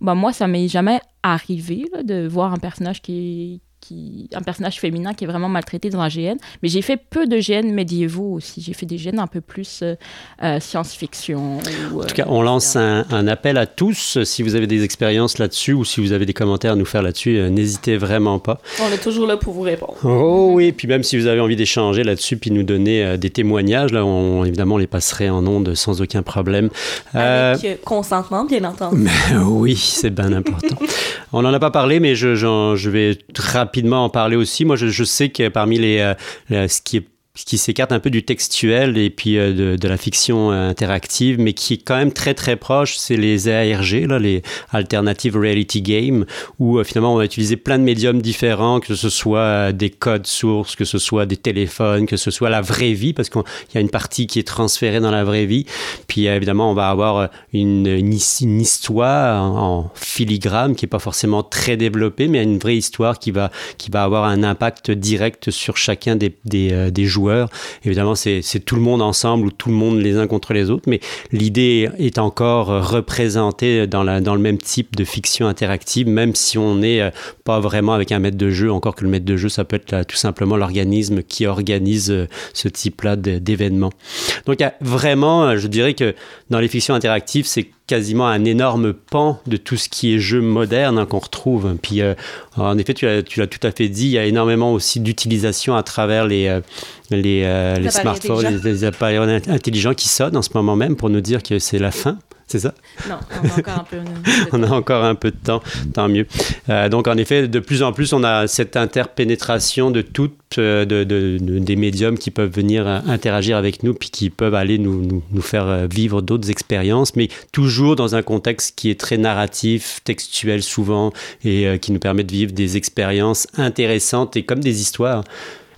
Ben, moi, ça m'est jamais arrivé, là, de voir un personnage qui, qui, un personnage féminin qui est vraiment maltraité dans un GN. Mais j'ai fait peu de GN médiévaux aussi. J'ai fait des GN un peu plus euh, euh, science-fiction. En tout cas, on lance un, un, appel à tous. Si vous avez des expériences là-dessus ou si vous avez des commentaires à nous faire là-dessus, n'hésitez vraiment pas. On est toujours là pour vous répondre. Oh oui, puis même si vous avez envie d'échanger là-dessus puis nous donner des témoignages, là, on, évidemment, on les passerait en ondes sans aucun problème. Avec consentement, bien entendu. oui, c'est bien important. on n'en a pas parlé, mais je, je, vais rapidement en parler aussi. Moi, je, je sais que parmi les, euh, ce qui est qui s'écarte un peu du textuel et puis euh, de, la fiction euh, interactive, mais qui est quand même très très proche, c'est les ARG, les Alternative Reality Game, où euh, finalement on a utilisé plein de médiums différents, que ce soit des codes sources, que ce soit des téléphones, que ce soit la vraie vie, parce qu'il y a une partie qui est transférée dans la vraie vie. Puis évidemment, on va avoir une, histoire en, filigrane qui est pas forcément très développée, mais une vraie histoire qui va, va avoir un impact direct sur chacun des joueurs Évidemment, c'est tout le monde ensemble ou tout le monde les uns contre les autres, mais l'idée est encore représentée dans, le même type de fiction interactive, même si on n'est euh, pas vraiment avec un maître de jeu, encore que le maître de jeu, ça peut être tout simplement l'organisme qui organise euh, ce type-là d'événements. Donc, vraiment, euh, je dirais que dans les fictions interactives, c'est quasiment un énorme pan de tout ce qui est jeu moderne hein, qu'on retrouve. Puis, euh, en effet, tu l'as, tout à fait dit, il y a énormément aussi d'utilisation à travers les, euh, les, euh, les smartphones, les, appareils intelligents qui sonnent en ce moment même pour nous dire que c'est la fin c'est ça? Non, on a encore un peu. on a encore un peu de temps, tant mieux. Euh, donc, en effet, de plus en plus, on a cette interpénétration de toutes, euh, de, des médiums qui peuvent venir interagir avec nous, puis qui peuvent aller nous, nous, faire vivre d'autres expériences, mais toujours dans un contexte qui est très narratif, textuel souvent, et qui nous permet de vivre des expériences intéressantes et comme des histoires.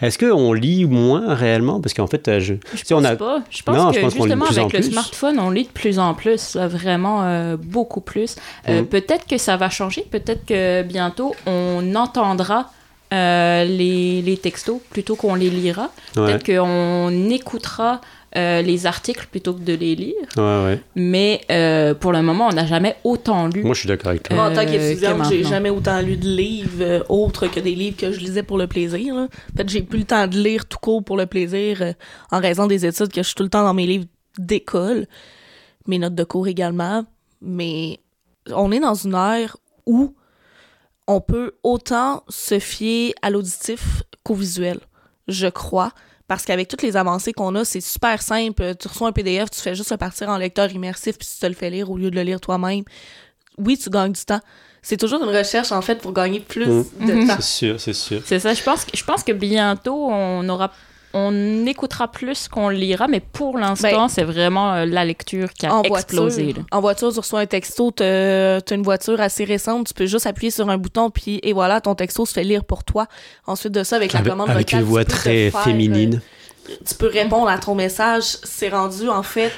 Est-ce qu'on lit moins réellement? Parce qu'en fait, euh, je, je pense a... pas. Je pense que justement, avec le smartphone, on lit de plus en plus, vraiment euh, beaucoup plus. Euh, mm. Peut-être que ça va changer. Peut-être que bientôt, on entendra les, les, textos plutôt qu'on les lira. Peut-être qu'on écoutera euh, les articles plutôt que de les lire. Ouais, ouais. Mais euh, pour le moment, on n'a jamais autant lu. Moi, je suis d'accord avec toi. Moi, en tant qu'étudiante, j'ai jamais autant lu de livres euh, autres que des livres que je lisais pour le plaisir. En fait, j'ai plus le temps de lire tout court pour le plaisir en raison des études que je suis tout le temps dans mes livres d'école, mes notes de cours également. Mais on est dans une ère où on peut autant se fier à l'auditif qu'au visuel, je crois. Parce qu'avec toutes les avancées qu'on a, c'est super simple. Tu reçois un PDF, tu fais juste le partir en lecteur immersif, puis tu te le fais lire au lieu de le lire toi-même. Oui, tu gagnes du temps. C'est toujours une recherche, en fait, pour gagner plus mmh. de mmh. temps. C'est sûr, c'est sûr. C'est ça. Je pense, je pense que bientôt, on aura on écoutera plus qu'on lira, mais pour l'instant, ben, c'est vraiment euh, la lecture qui a explosé. en voiture, tu reçois un texto, tu as une voiture assez récente, tu peux juste appuyer sur un bouton, puis et voilà, ton texto se fait lire pour toi. Ensuite de ça, avec la commande Avec une voix très féminine. Euh, tu peux répondre à ton message. C'est rendu, en fait,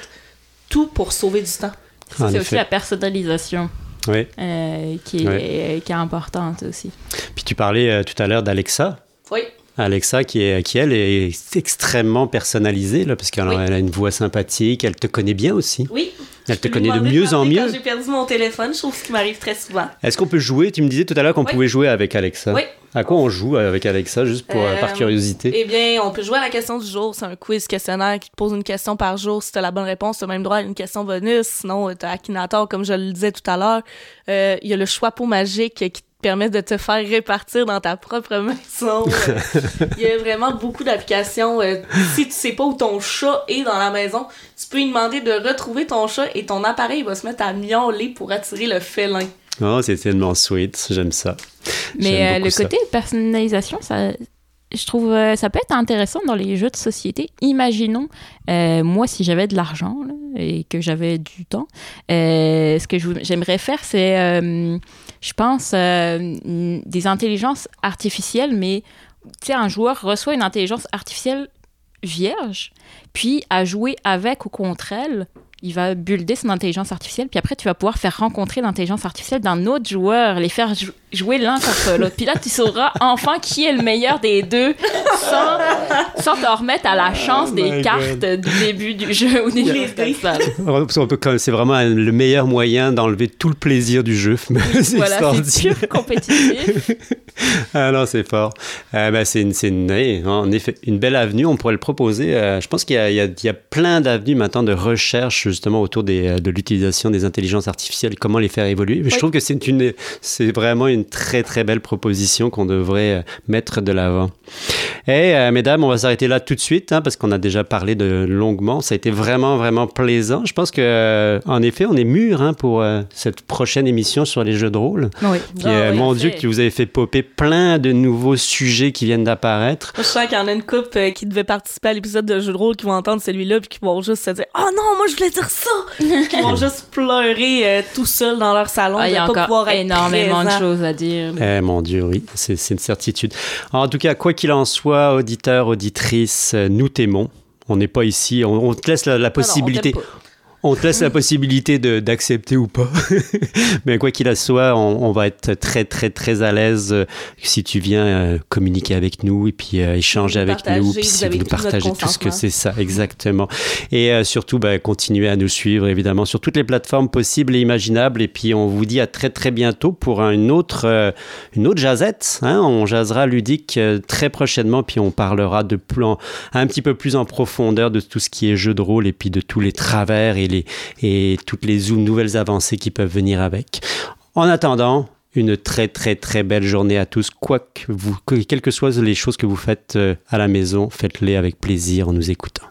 tout pour sauver du temps. C'est aussi la personnalisation. Oui. Euh, qui, est, qui est importante aussi. Puis tu parlais tout à l'heure d'Alexa. Oui. Alexa, qui, est, qui elle est extrêmement personnalisée, là, parce qu'elle a une voix sympathique, elle te connaît bien aussi. Oui. Elle te connaît de mieux en mieux. J'ai perdu mon téléphone, je trouve ce qui m'arrive très souvent. Est-ce qu'on peut jouer? Tu me disais tout à l'heure qu'on pouvait jouer avec Alexa. Oui. À quoi on joue avec Alexa, juste pour, par euh, curiosité? Eh bien, on peut jouer à la question du jour. C'est un quiz questionnaire qui te pose une question par jour. Si tu as la bonne réponse, tu as même droit à une question bonus. Sinon, tu as Akinator, comme je le disais tout à l'heure. Euh, il y a le choix magique qui permet de te faire répartir dans ta propre maison. Il y a vraiment beaucoup d'applications. Euh, si tu sais pas où ton chat est dans la maison, tu peux lui demander de retrouver ton chat et ton appareil va se mettre à miauler pour attirer le félin. Oh, c'est tellement sweet, j'aime ça. Mais euh, le côté personnalisation, ça, je trouve euh, ça peut être intéressant dans les jeux de société. Imaginons, moi, si j'avais de l'argent et que j'avais du temps, ce que j'aimerais faire, c'est je pense, euh, des intelligences artificielles, mais un joueur reçoit une intelligence artificielle vierge, puis à jouer avec ou contre elle. Il va builder son intelligence artificielle, puis après, tu vas pouvoir faire rencontrer l'intelligence artificielle d'un autre joueur, les faire jou- jouer l'un contre l'autre. Puis là, tu sauras enfin qui est le meilleur des deux, sans, sans te remettre à la chance Oh des my cartes du début du jeu ou des choses comme ça. C'est vraiment le meilleur moyen d'enlever tout le plaisir du jeu. c'est Voilà, c'est pur compétitif. Ah non, c'est fort. Euh, ben, c'est une, eh, en effet une belle avenue. On pourrait le proposer. Euh, je pense qu'il y a, il y a- y a plein d'avenues maintenant de recherche justement autour des, euh, de l'utilisation des intelligences artificielles, comment les faire évoluer. Mais Je Oui. trouve que c'est une, c'est vraiment une très très belle proposition qu'on devrait euh, mettre de l'avant. Et euh, mesdames, on va s'arrêter là tout de suite hein, parce qu'on a déjà parlé de longuement. Ça a été vraiment vraiment plaisant. Je pense que euh, en effet, on est mûr hein, pour euh, cette prochaine émission sur les jeux de rôle. Oui. Euh, oui, mon Dieu, fait. que vous avez fait popper plein de nouveaux sujets qui viennent d'apparaître. Je sens qu'il y en a une couple euh, qui devait participer à l'épisode de jeu de rôle qui vont entendre celui-là puis qui vont juste se dire Oh non, moi je voulais dire ça! qui vont juste pleurer euh, tout seuls dans leur salon Ah, il y de a pas encore pouvoir être énormément de choses à dire. Eh mon Dieu, oui, c'est c'est une certitude. En tout cas, quoi qu'il en soit, auditeurs, auditrices, euh, nous t'aimons. On n'est pas ici, on, on te laisse la, la Non, non, on te laisse la possibilité d'accepter ou pas. Mais quoi qu'il en soit, on, on va être très, très, très à l'aise euh, si tu viens euh, communiquer avec nous et puis euh, échanger avec partager, nous. Puis si vous nous partagez tout ce que c'est ça, exactement. Et surtout, ben, continuez à nous suivre, évidemment, sur toutes les plateformes possibles et imaginables. Et puis, on vous dit à très, très bientôt pour une autre, une autre jazette. hein. On jasera ludique très prochainement, puis on parlera de plan, un petit peu plus en profondeur de tout ce qui est jeu de rôle et puis de tous les travers et, les, et toutes les ou- nouvelles avancées qui peuvent venir avec. En attendant, une très très très belle journée à tous. Quoi que vous, que- quelles que soient les choses que vous faites euh, à la maison, faites-les avec plaisir en nous écoutant.